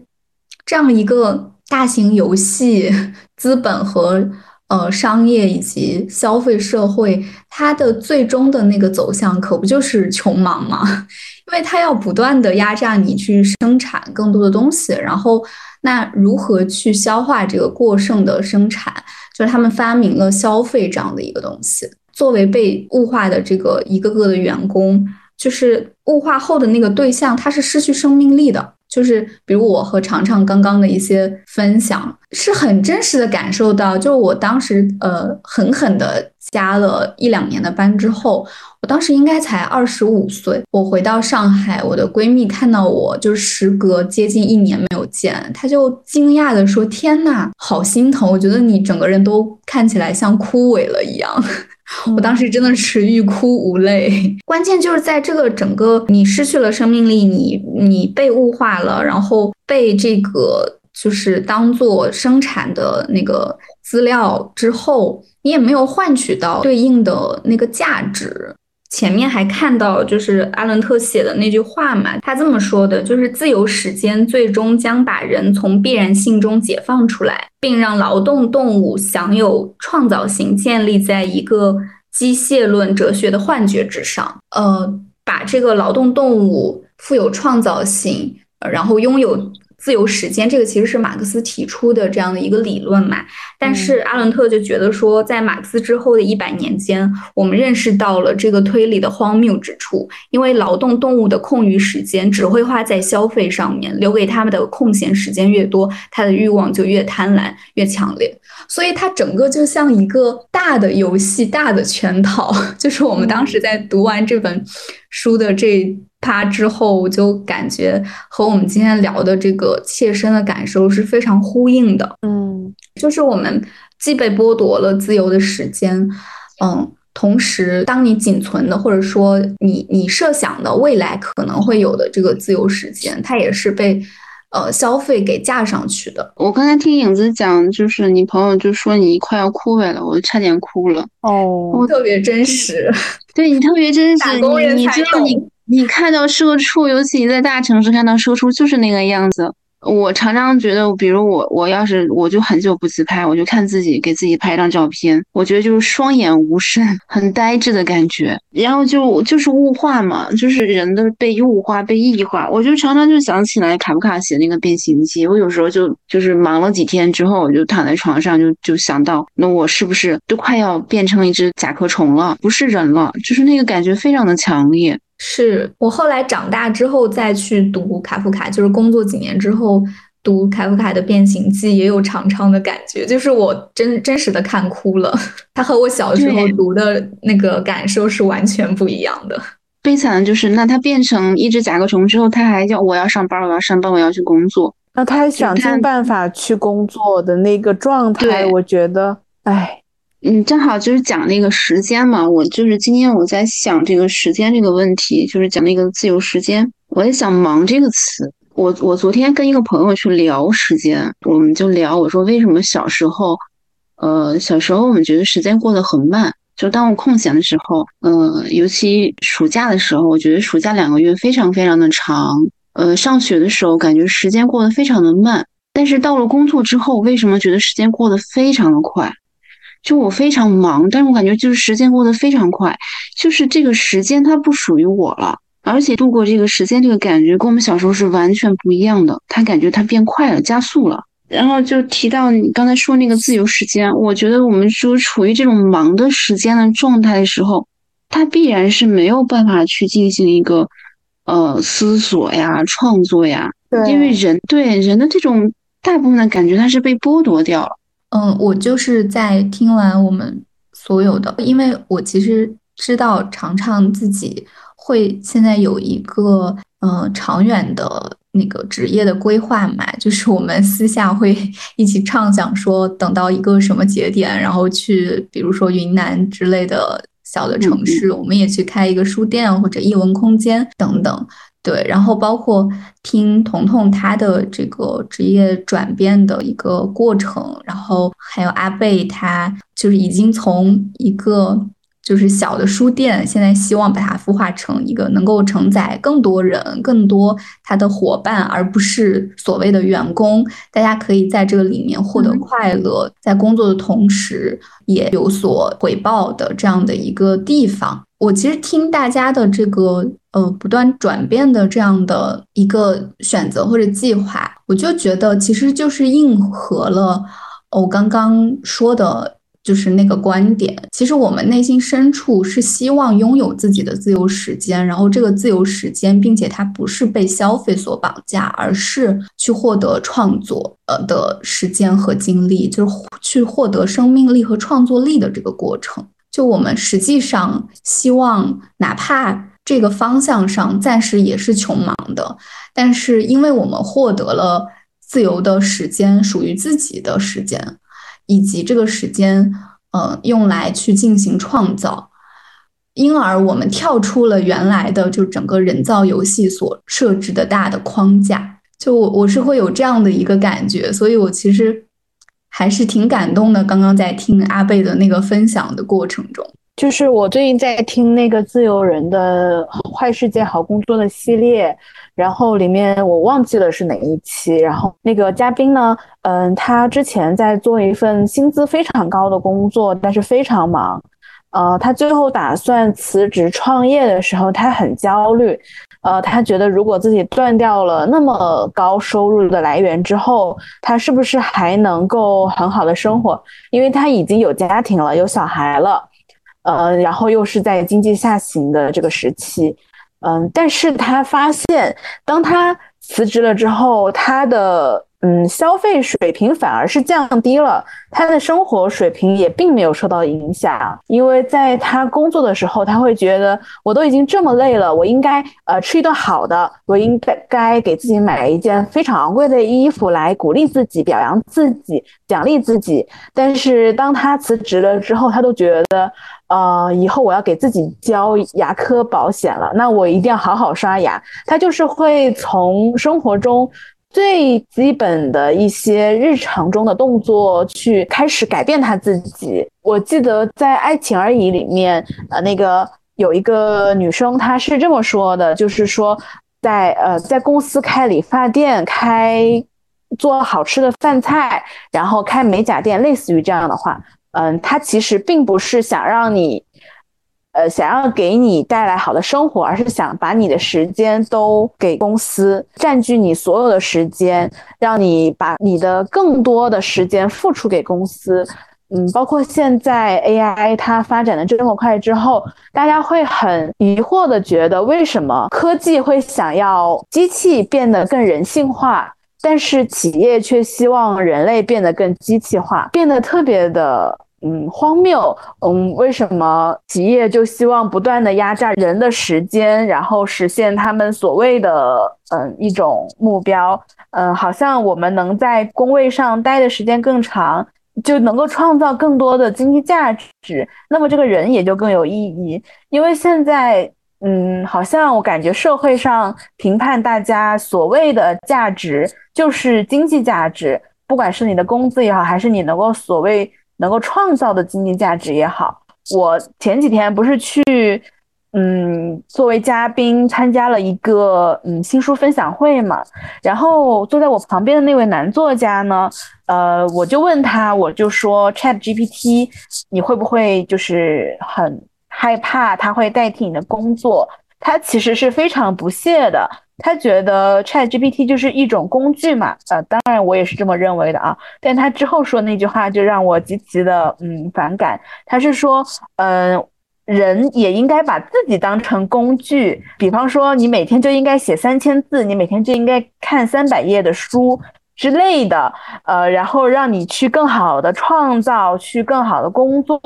这样一个大型游戏 资本和呃商业以及消费社会，它的最终的那个走向可不就是穷忙吗？因为它要不断的压榨你去生产更多的东西，然后。那如何去消化这个过剩的生产？就是他们发明了消费这样的一个东西。作为被物化的这个一个个的员工，就是物化后的那个对象，他是失去生命力的。就是比如我和常常刚刚的一些分享，是很真实的感受到，就我当时呃狠狠的加了一两年的班之后。我当时应该才二十五岁，我回到上海，我的闺蜜看到我，就是时隔接近一年没有见，她就惊讶的说：“天呐，好心疼！我觉得你整个人都看起来像枯萎了一样。” 我当时真的是欲哭无泪。关键就是在这个整个你失去了生命力，你你被物化了，然后被这个就是当做生产的那个资料之后，你也没有换取到对应的那个价值。前面还看到，就是阿伦特写的那句话嘛，他这么说的，就是自由时间最终将把人从必然性中解放出来，并让劳动动物享有创造性，建立在一个机械论哲学的幻觉之上。呃，把这个劳动动物富有创造性，然后拥有。自由时间，这个其实是马克思提出的这样的一个理论嘛。但是阿伦特就觉得说，在马克思之后的一百年间，我们认识到了这个推理的荒谬之处，因为劳动动物的空余时间只会花在消费上面，留给他们的空闲时间越多，他的欲望就越贪婪、越强烈。所以它整个就像一个大的游戏、大的圈套。就是我们当时在读完这本书的这。他之后，我就感觉和我们今天聊的这个切身的感受是非常呼应的。嗯，就是我们既被剥夺了自由的时间，嗯，同时，当你仅存的或者说你你设想的未来可能会有的这个自由时间，它也是被呃消费给架上去的。我刚才听影子讲，就是你朋友就说你快要枯萎了，我就差点哭了。哦，我特别真实，对你特别真实，你你知道你。你看到社畜，尤其在大城市看到社畜，就是那个样子。我常常觉得，比如我，我要是我就很久不自拍，我就看自己给自己拍一张照片，我觉得就是双眼无神，很呆滞的感觉。然后就就是物化嘛，就是人的被物化、被异化。我就常常就想起来卡夫卡写那个《变形记》，我有时候就就是忙了几天之后，我就躺在床上，就就想到，那我是不是都快要变成一只甲壳虫了，不是人了？就是那个感觉非常的强烈。是我后来长大之后再去读卡夫卡，就是工作几年之后读卡夫卡的《变形记》，也有长长的感觉，就是我真真实的看哭了。他和我小时候读的那个感受是完全不一样的。悲惨的就是，那他变成一只甲壳虫之后，他还叫我要上班，我要上班，我要去工作。那他想尽办法去工作的那个状态，我觉得，哎。嗯，正好就是讲那个时间嘛，我就是今天我在想这个时间这个问题，就是讲那个自由时间。我也想“忙”这个词。我我昨天跟一个朋友去聊时间，我们就聊，我说为什么小时候，呃，小时候我们觉得时间过得很慢。就当我空闲的时候，呃，尤其暑假的时候，我觉得暑假两个月非常非常的长。呃，上学的时候感觉时间过得非常的慢，但是到了工作之后，为什么觉得时间过得非常的快？就我非常忙，但是我感觉就是时间过得非常快，就是这个时间它不属于我了，而且度过这个时间这个感觉跟我们小时候是完全不一样的，它感觉它变快了，加速了。然后就提到你刚才说那个自由时间，我觉得我们说处于这种忙的时间的状态的时候，它必然是没有办法去进行一个呃思索呀、创作呀，因为人对人的这种大部分的感觉，它是被剥夺掉了。嗯，我就是在听完我们所有的，因为我其实知道常常自己会现在有一个嗯长远的那个职业的规划嘛，就是我们私下会 一起畅想说，等到一个什么节点，然后去比如说云南之类的小的城市，我们也去开一个书店或者译文空间等等。对，然后包括听彤彤他的这个职业转变的一个过程，然后还有阿贝他就是已经从一个就是小的书店，现在希望把它孵化成一个能够承载更多人、更多他的伙伴，而不是所谓的员工。大家可以在这个里面获得快乐，在工作的同时也有所回报的这样的一个地方。我其实听大家的这个。呃，不断转变的这样的一个选择或者计划，我就觉得其实就是应和了我刚刚说的，就是那个观点。其实我们内心深处是希望拥有自己的自由时间，然后这个自由时间，并且它不是被消费所绑架，而是去获得创作呃的时间和精力，就是去获得生命力和创作力的这个过程。就我们实际上希望，哪怕。这个方向上暂时也是穷忙的，但是因为我们获得了自由的时间，属于自己的时间，以及这个时间，呃，用来去进行创造，因而我们跳出了原来的就整个人造游戏所设置的大的框架。就我我是会有这样的一个感觉，所以我其实还是挺感动的。刚刚在听阿贝的那个分享的过程中。就是我最近在听那个自由人的坏世界好工作的系列，然后里面我忘记了是哪一期，然后那个嘉宾呢，嗯，他之前在做一份薪资非常高的工作，但是非常忙，呃，他最后打算辞职创业的时候，他很焦虑，呃，他觉得如果自己断掉了那么高收入的来源之后，他是不是还能够很好的生活？因为他已经有家庭了，有小孩了，呃，然后又是在经济下行的这个时期，嗯，但是他发现，当他辞职了之后，他的。嗯，消费水平反而是降低了，他的生活水平也并没有受到影响，因为在他工作的时候，他会觉得我都已经这么累了，我应该呃吃一顿好的，我应该该给自己买一件非常昂贵的衣服来鼓励自己、表扬自己、奖励自己。但是当他辞职了之后，他都觉得，呃，以后我要给自己交牙科保险了，那我一定要好好刷牙。他就是会从生活中。最基本的一些日常中的动作，去开始改变他自己。我记得在《爱情而已》里面，呃，那个有一个女生，她是这么说的，就是说，在呃在公司开理发店、开做好吃的饭菜，然后开美甲店，类似于这样的话，嗯，她其实并不是想让你。呃，想要给你带来好的生活，而是想把你的时间都给公司，占据你所有的时间，让你把你的更多的时间付出给公司。嗯，包括现在 AI 它发展的这么快之后，大家会很疑惑的觉得，为什么科技会想要机器变得更人性化，但是企业却希望人类变得更机器化，变得特别的。嗯，荒谬。嗯，为什么企业就希望不断的压榨人的时间，然后实现他们所谓的嗯一种目标？嗯，好像我们能在工位上待的时间更长，就能够创造更多的经济价值，那么这个人也就更有意义。因为现在，嗯，好像我感觉社会上评判大家所谓的价值就是经济价值，不管是你的工资也好，还是你能够所谓。能够创造的经济价值也好，我前几天不是去，嗯，作为嘉宾参加了一个嗯新书分享会嘛，然后坐在我旁边的那位男作家呢，呃，我就问他，我就说 Chat GPT，你会不会就是很害怕它会代替你的工作？他其实是非常不屑的。他觉得 Chat GPT 就是一种工具嘛，呃，当然我也是这么认为的啊。但他之后说那句话就让我极其的嗯反感。他是说，嗯，人也应该把自己当成工具，比方说你每天就应该写三千字，你每天就应该看三百页的书之类的，呃，然后让你去更好的创造，去更好的工作。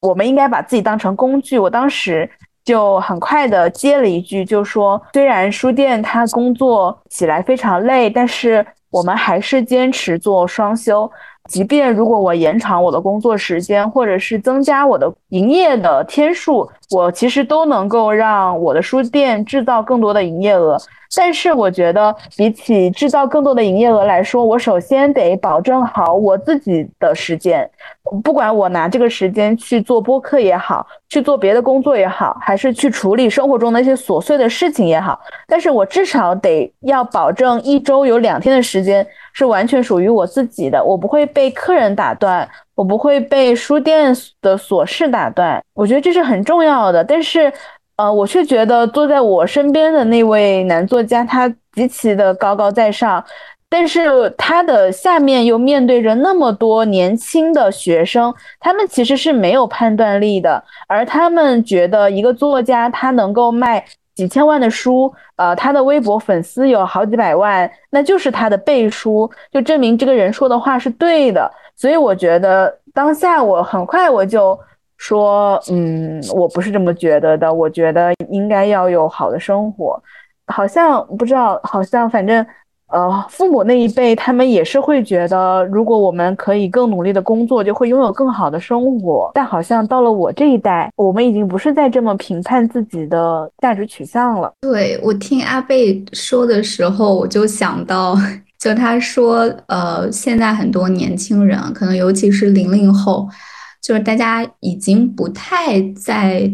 我们应该把自己当成工具。我当时。就很快的接了一句，就说虽然书店它工作起来非常累，但是我们还是坚持做双休。即便如果我延长我的工作时间，或者是增加我的营业的天数，我其实都能够让我的书店制造更多的营业额。但是我觉得，比起制造更多的营业额来说，我首先得保证好我自己的时间。不管我拿这个时间去做播客也好，去做别的工作也好，还是去处理生活中的一些琐碎的事情也好，但是我至少得要保证一周有两天的时间是完全属于我自己的，我不会被客人打断，我不会被书店的琐事打断。我觉得这是很重要的。但是。呃，我却觉得坐在我身边的那位男作家，他极其的高高在上，但是他的下面又面对着那么多年轻的学生，他们其实是没有判断力的，而他们觉得一个作家他能够卖几千万的书，呃，他的微博粉丝有好几百万，那就是他的背书，就证明这个人说的话是对的。所以我觉得当下我很快我就。说，嗯，我不是这么觉得的。我觉得应该要有好的生活，好像不知道，好像反正，呃，父母那一辈他们也是会觉得，如果我们可以更努力的工作，就会拥有更好的生活。但好像到了我这一代，我们已经不是在这么评判自己的价值取向了。对我听阿贝说的时候，我就想到，就他说，呃，现在很多年轻人，可能尤其是零零后。就是大家已经不太在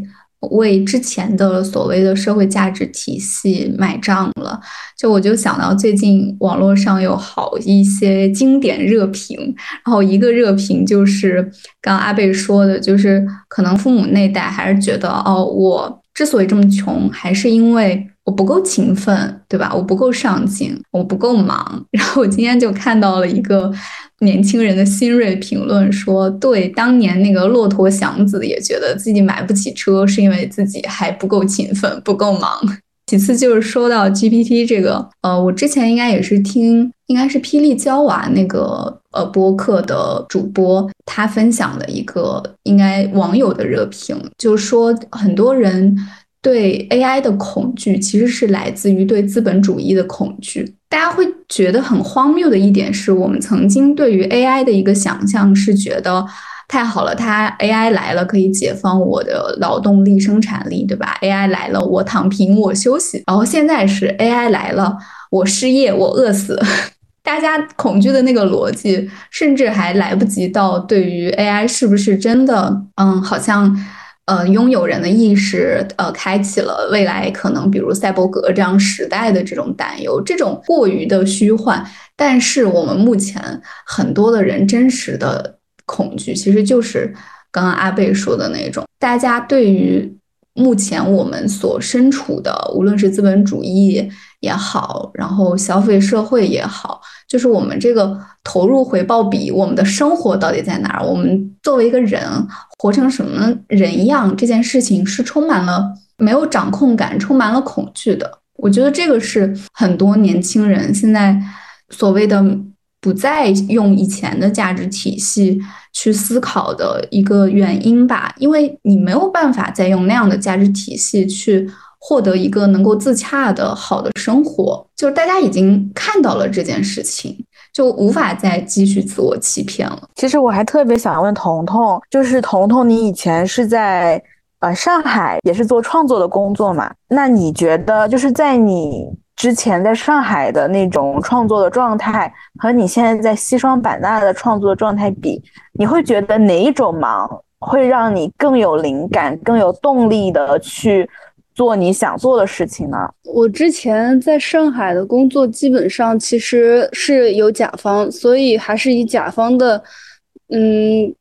为之前的所谓的社会价值体系买账了。就我就想到最近网络上有好一些经典热评，然后一个热评就是刚阿贝说的，就是可能父母那代还是觉得哦我。之所以这么穷，还是因为我不够勤奋，对吧？我不够上进，我不够忙。然后我今天就看到了一个年轻人的新锐评论，说对，当年那个骆驼祥子也觉得自己买不起车，是因为自己还不够勤奋，不够忙。其次就是说到 GPT 这个，呃，我之前应该也是听，应该是霹雳娇娃那个呃播客的主播，他分享的一个应该网友的热评，就是说很多人对 AI 的恐惧其实是来自于对资本主义的恐惧。大家会觉得很荒谬的一点是，我们曾经对于 AI 的一个想象是觉得。太好了，它 AI 来了可以解放我的劳动力、生产力，对吧？AI 来了，我躺平，我休息。然后现在是 AI 来了，我失业，我饿死。大家恐惧的那个逻辑，甚至还来不及到对于 AI 是不是真的，嗯，好像，呃，拥有人的意识，呃，开启了未来可能比如赛博格这样时代的这种担忧，这种过于的虚幻。但是我们目前很多的人真实的。恐惧其实就是刚刚阿贝说的那种，大家对于目前我们所身处的，无论是资本主义也好，然后消费社会也好，就是我们这个投入回报比，我们的生活到底在哪儿？我们作为一个人活成什么人样，这件事情是充满了没有掌控感，充满了恐惧的。我觉得这个是很多年轻人现在所谓的不再用以前的价值体系。去思考的一个原因吧，因为你没有办法再用那样的价值体系去获得一个能够自洽的好的生活，就是大家已经看到了这件事情，就无法再继续自我欺骗了。其实我还特别想问彤彤，就是彤彤，你以前是在呃上海也是做创作的工作嘛？那你觉得就是在你。之前在上海的那种创作的状态，和你现在在西双版纳的创作状态比，你会觉得哪一种忙会让你更有灵感、更有动力的去做你想做的事情呢？我之前在上海的工作基本上其实是有甲方，所以还是以甲方的嗯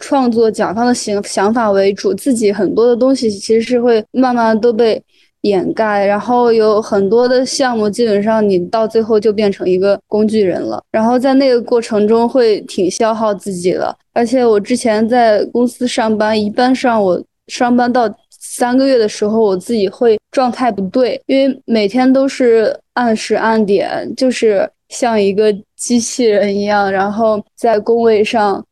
创作、甲方的想想法为主，自己很多的东西其实是会慢慢都被。掩盖，然后有很多的项目，基本上你到最后就变成一个工具人了。然后在那个过程中会挺消耗自己的。而且我之前在公司上班，一般上我上班到三个月的时候，我自己会状态不对，因为每天都是按时按点，就是像一个机器人一样，然后在工位上。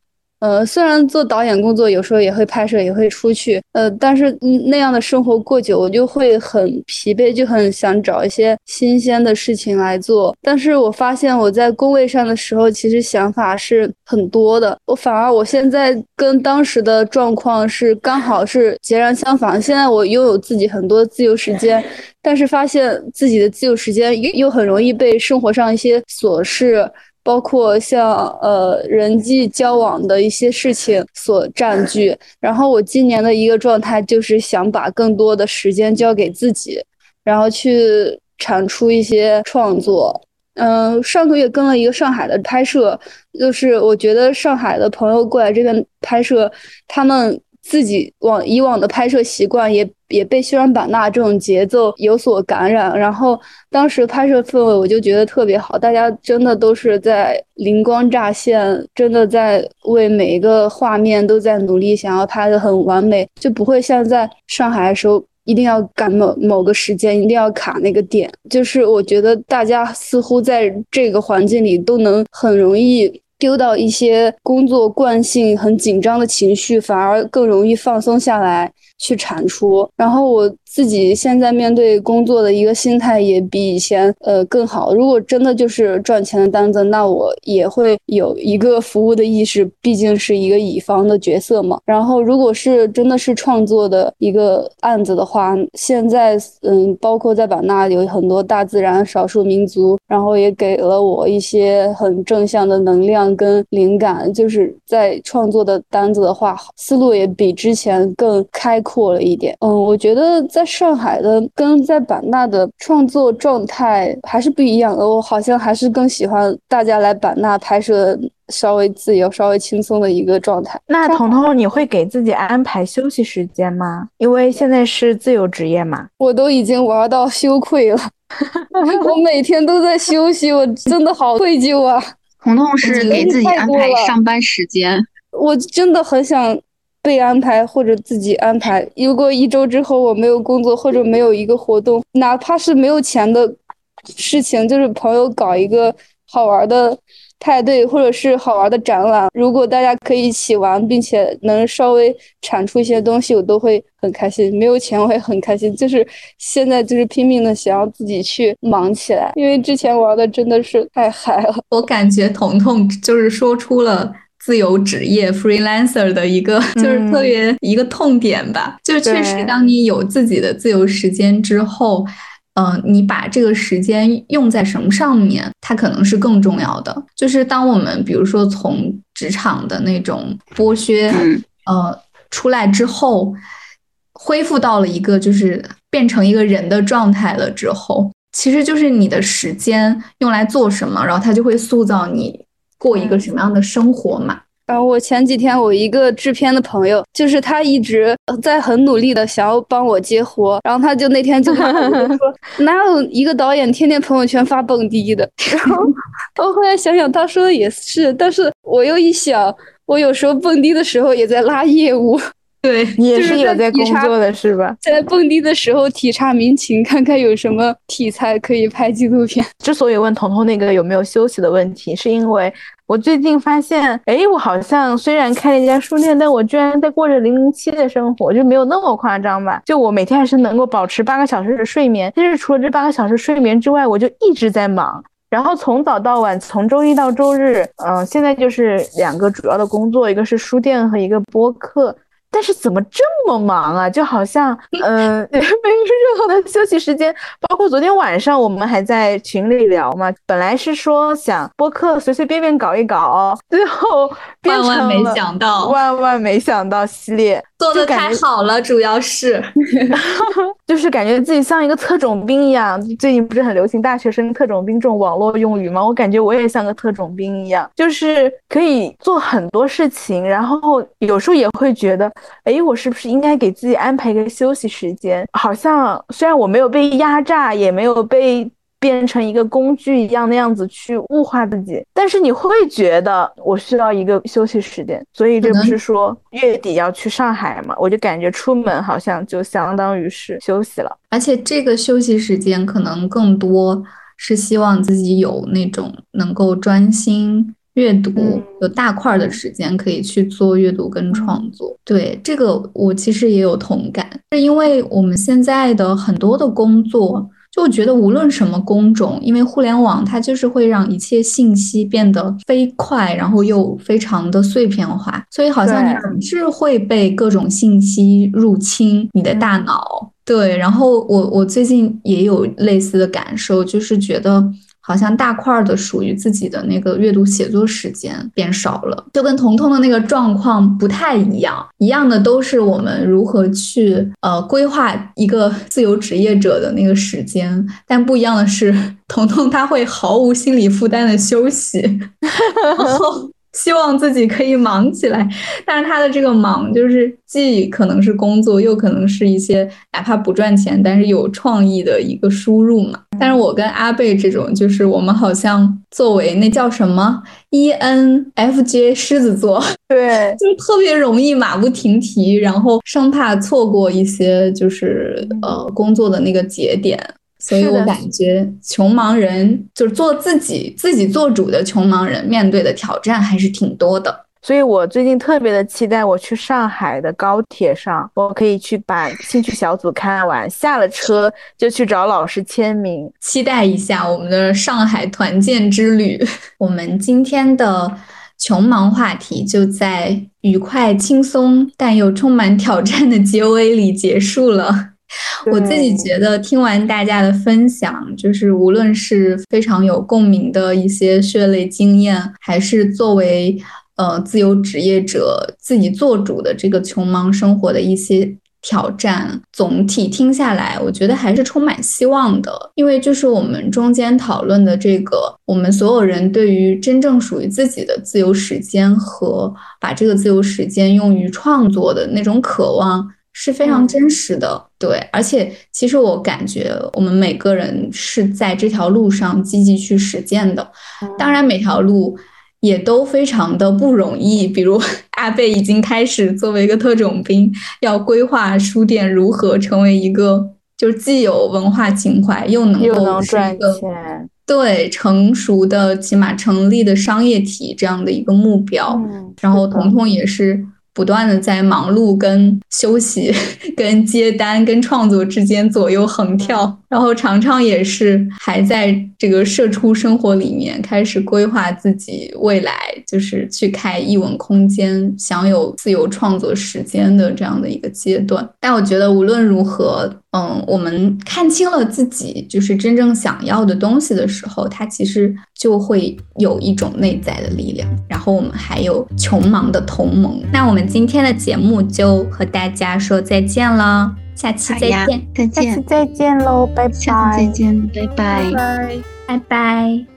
呃，虽然做导演工作，有时候也会拍摄，也会出去，呃，但是那样的生活过久，我就会很疲惫，就很想找一些新鲜的事情来做。但是我发现我在工位上的时候，其实想法是很多的。我反而我现在跟当时的状况是刚好是截然相反。现在我拥有自己很多自由时间，但是发现自己的自由时间又又很容易被生活上一些琐事。包括像呃人际交往的一些事情所占据，然后我今年的一个状态就是想把更多的时间交给自己，然后去产出一些创作。嗯，上个月跟了一个上海的拍摄，就是我觉得上海的朋友过来这边拍摄，他们。自己往以往的拍摄习惯也也被西双版纳这种节奏有所感染，然后当时拍摄氛围我就觉得特别好，大家真的都是在灵光乍现，真的在为每一个画面都在努力，想要拍的很完美，就不会像在上海的时候一定要赶某某个时间，一定要卡那个点。就是我觉得大家似乎在这个环境里都能很容易。丢到一些工作惯性很紧张的情绪，反而更容易放松下来去产出。然后我。自己现在面对工作的一个心态也比以前呃更好。如果真的就是赚钱的单子，那我也会有一个服务的意识，毕竟是一个乙方的角色嘛。然后如果是真的是创作的一个案子的话，现在嗯，包括在版纳有很多大自然、少数民族，然后也给了我一些很正向的能量，跟灵感，就是在创作的单子的话，思路也比之前更开阔了一点。嗯，我觉得在上海的跟在版纳的创作状态还是不一样的。我好像还是更喜欢大家来版纳拍摄。稍微自由、稍微轻松的一个状态。那彤彤，你会给自己安排休息时间吗？因为现在是自由职业嘛。我都已经玩到羞愧了，我每天都在休息，我真的好愧疚啊。彤彤是给自己安排上班时间，我真的很想被安排或者自己安排。如果一周之后我没有工作或者没有一个活动，哪怕是没有钱的事情，就是朋友搞一个好玩的。派对或者是好玩的展览，如果大家可以一起玩，并且能稍微产出一些东西，我都会很开心。没有钱我也很开心，就是现在就是拼命的想要自己去忙起来，因为之前玩的真的是太嗨了。我感觉彤彤就是说出了自由职业 freelancer 的一个就是特别一个痛点吧，就是确实当你有自己的自由时间之后。嗯，你把这个时间用在什么上面，它可能是更重要的。就是当我们比如说从职场的那种剥削，呃，出来之后，恢复到了一个就是变成一个人的状态了之后，其实就是你的时间用来做什么，然后它就会塑造你过一个什么样的生活嘛。然后我前几天我一个制片的朋友，就是他一直在很努力的想要帮我接活，然后他就那天就说，哪有一个导演天天朋友圈发蹦迪的？然后我后来想想，他说的也是，但是我又一想，我有时候蹦迪的时候也在拉业务。对，也是有在工作的是吧？在蹦迪的时候体察民情，看看有什么题材可以拍纪录片。之所以问彤彤那个有没有休息的问题，是因为我最近发现，哎，我好像虽然开了一家书店，但我居然在过着零零七的生活，就没有那么夸张吧？就我每天还是能够保持八个小时的睡眠，但是除了这八个小时睡眠之外，我就一直在忙，然后从早到晚，从周一到周日，嗯，现在就是两个主要的工作，一个是书店和一个播客。但是怎么这么忙啊？就好像，嗯，没有任何的休息时间。包括昨天晚上我们还在群里聊嘛，本来是说想播客随随便便搞一搞，最后万万没想到，万万没想到系列。做的太好了，主要是，就是感觉自己像一个特种兵一样。最近不是很流行大学生特种兵这种网络用语吗？我感觉我也像个特种兵一样，就是可以做很多事情，然后有时候也会觉得，哎，我是不是应该给自己安排一个休息时间？好像虽然我没有被压榨，也没有被。变成一个工具一样的样子去物化自己，但是你会觉得我需要一个休息时间，所以这不是说月底要去上海嘛？我就感觉出门好像就相当于是休息了，而且这个休息时间可能更多是希望自己有那种能够专心阅读，有大块的时间可以去做阅读跟创作。对这个，我其实也有同感，是因为我们现在的很多的工作。就我觉得无论什么工种，因为互联网它就是会让一切信息变得飞快，然后又非常的碎片化，所以好像你总是会被各种信息入侵你的大脑。对，然后我我最近也有类似的感受，就是觉得。好像大块的属于自己的那个阅读写作时间变少了，就跟彤彤的那个状况不太一样。一样的都是我们如何去呃规划一个 自由职业者的那个时间，但不一样的是，彤彤他会毫无心理负担的休息，然后。希望自己可以忙起来，但是他的这个忙就是既可能是工作，又可能是一些哪怕不赚钱，但是有创意的一个输入嘛。但是我跟阿贝这种，就是我们好像作为那叫什么 ENFJ 狮子座，对，就是特别容易马不停蹄，然后生怕错过一些就是呃工作的那个节点。所以我感觉穷忙人就是做自己、自己做主的穷忙人，面对的挑战还是挺多的。所以我最近特别的期待，我去上海的高铁上，我可以去把兴趣小组看完，下了车就去找老师签名，期待一下我们的上海团建之旅。我们今天的穷忙话题就在愉快、轻松但又充满挑战的结尾里结束了。我自己觉得听完大家的分享，就是无论是非常有共鸣的一些血泪经验，还是作为呃自由职业者自己做主的这个穷忙生活的一些。挑战总体听下来，我觉得还是充满希望的，因为就是我们中间讨论的这个，我们所有人对于真正属于自己的自由时间和把这个自由时间用于创作的那种渴望是非常真实的。对，而且其实我感觉我们每个人是在这条路上积极去实践的。当然，每条路。也都非常的不容易，比如阿贝已经开始作为一个特种兵，要规划书店如何成为一个就是既有文化情怀又能够赚钱，对成熟的起码成立的商业体这样的一个目标。然后彤彤也是。不断的在忙碌、跟休息、跟接单、跟创作之间左右横跳，然后常常也是还在这个社畜生活里面开始规划自己未来，就是去开译文空间，享有自由创作时间的这样的一个阶段。但我觉得无论如何。嗯，我们看清了自己就是真正想要的东西的时候，它其实就会有一种内在的力量。然后我们还有穷忙的同盟。那我们今天的节目就和大家说再见了，下期再见，再见，再见喽，拜拜，下次再见，拜。拜，拜拜，拜拜。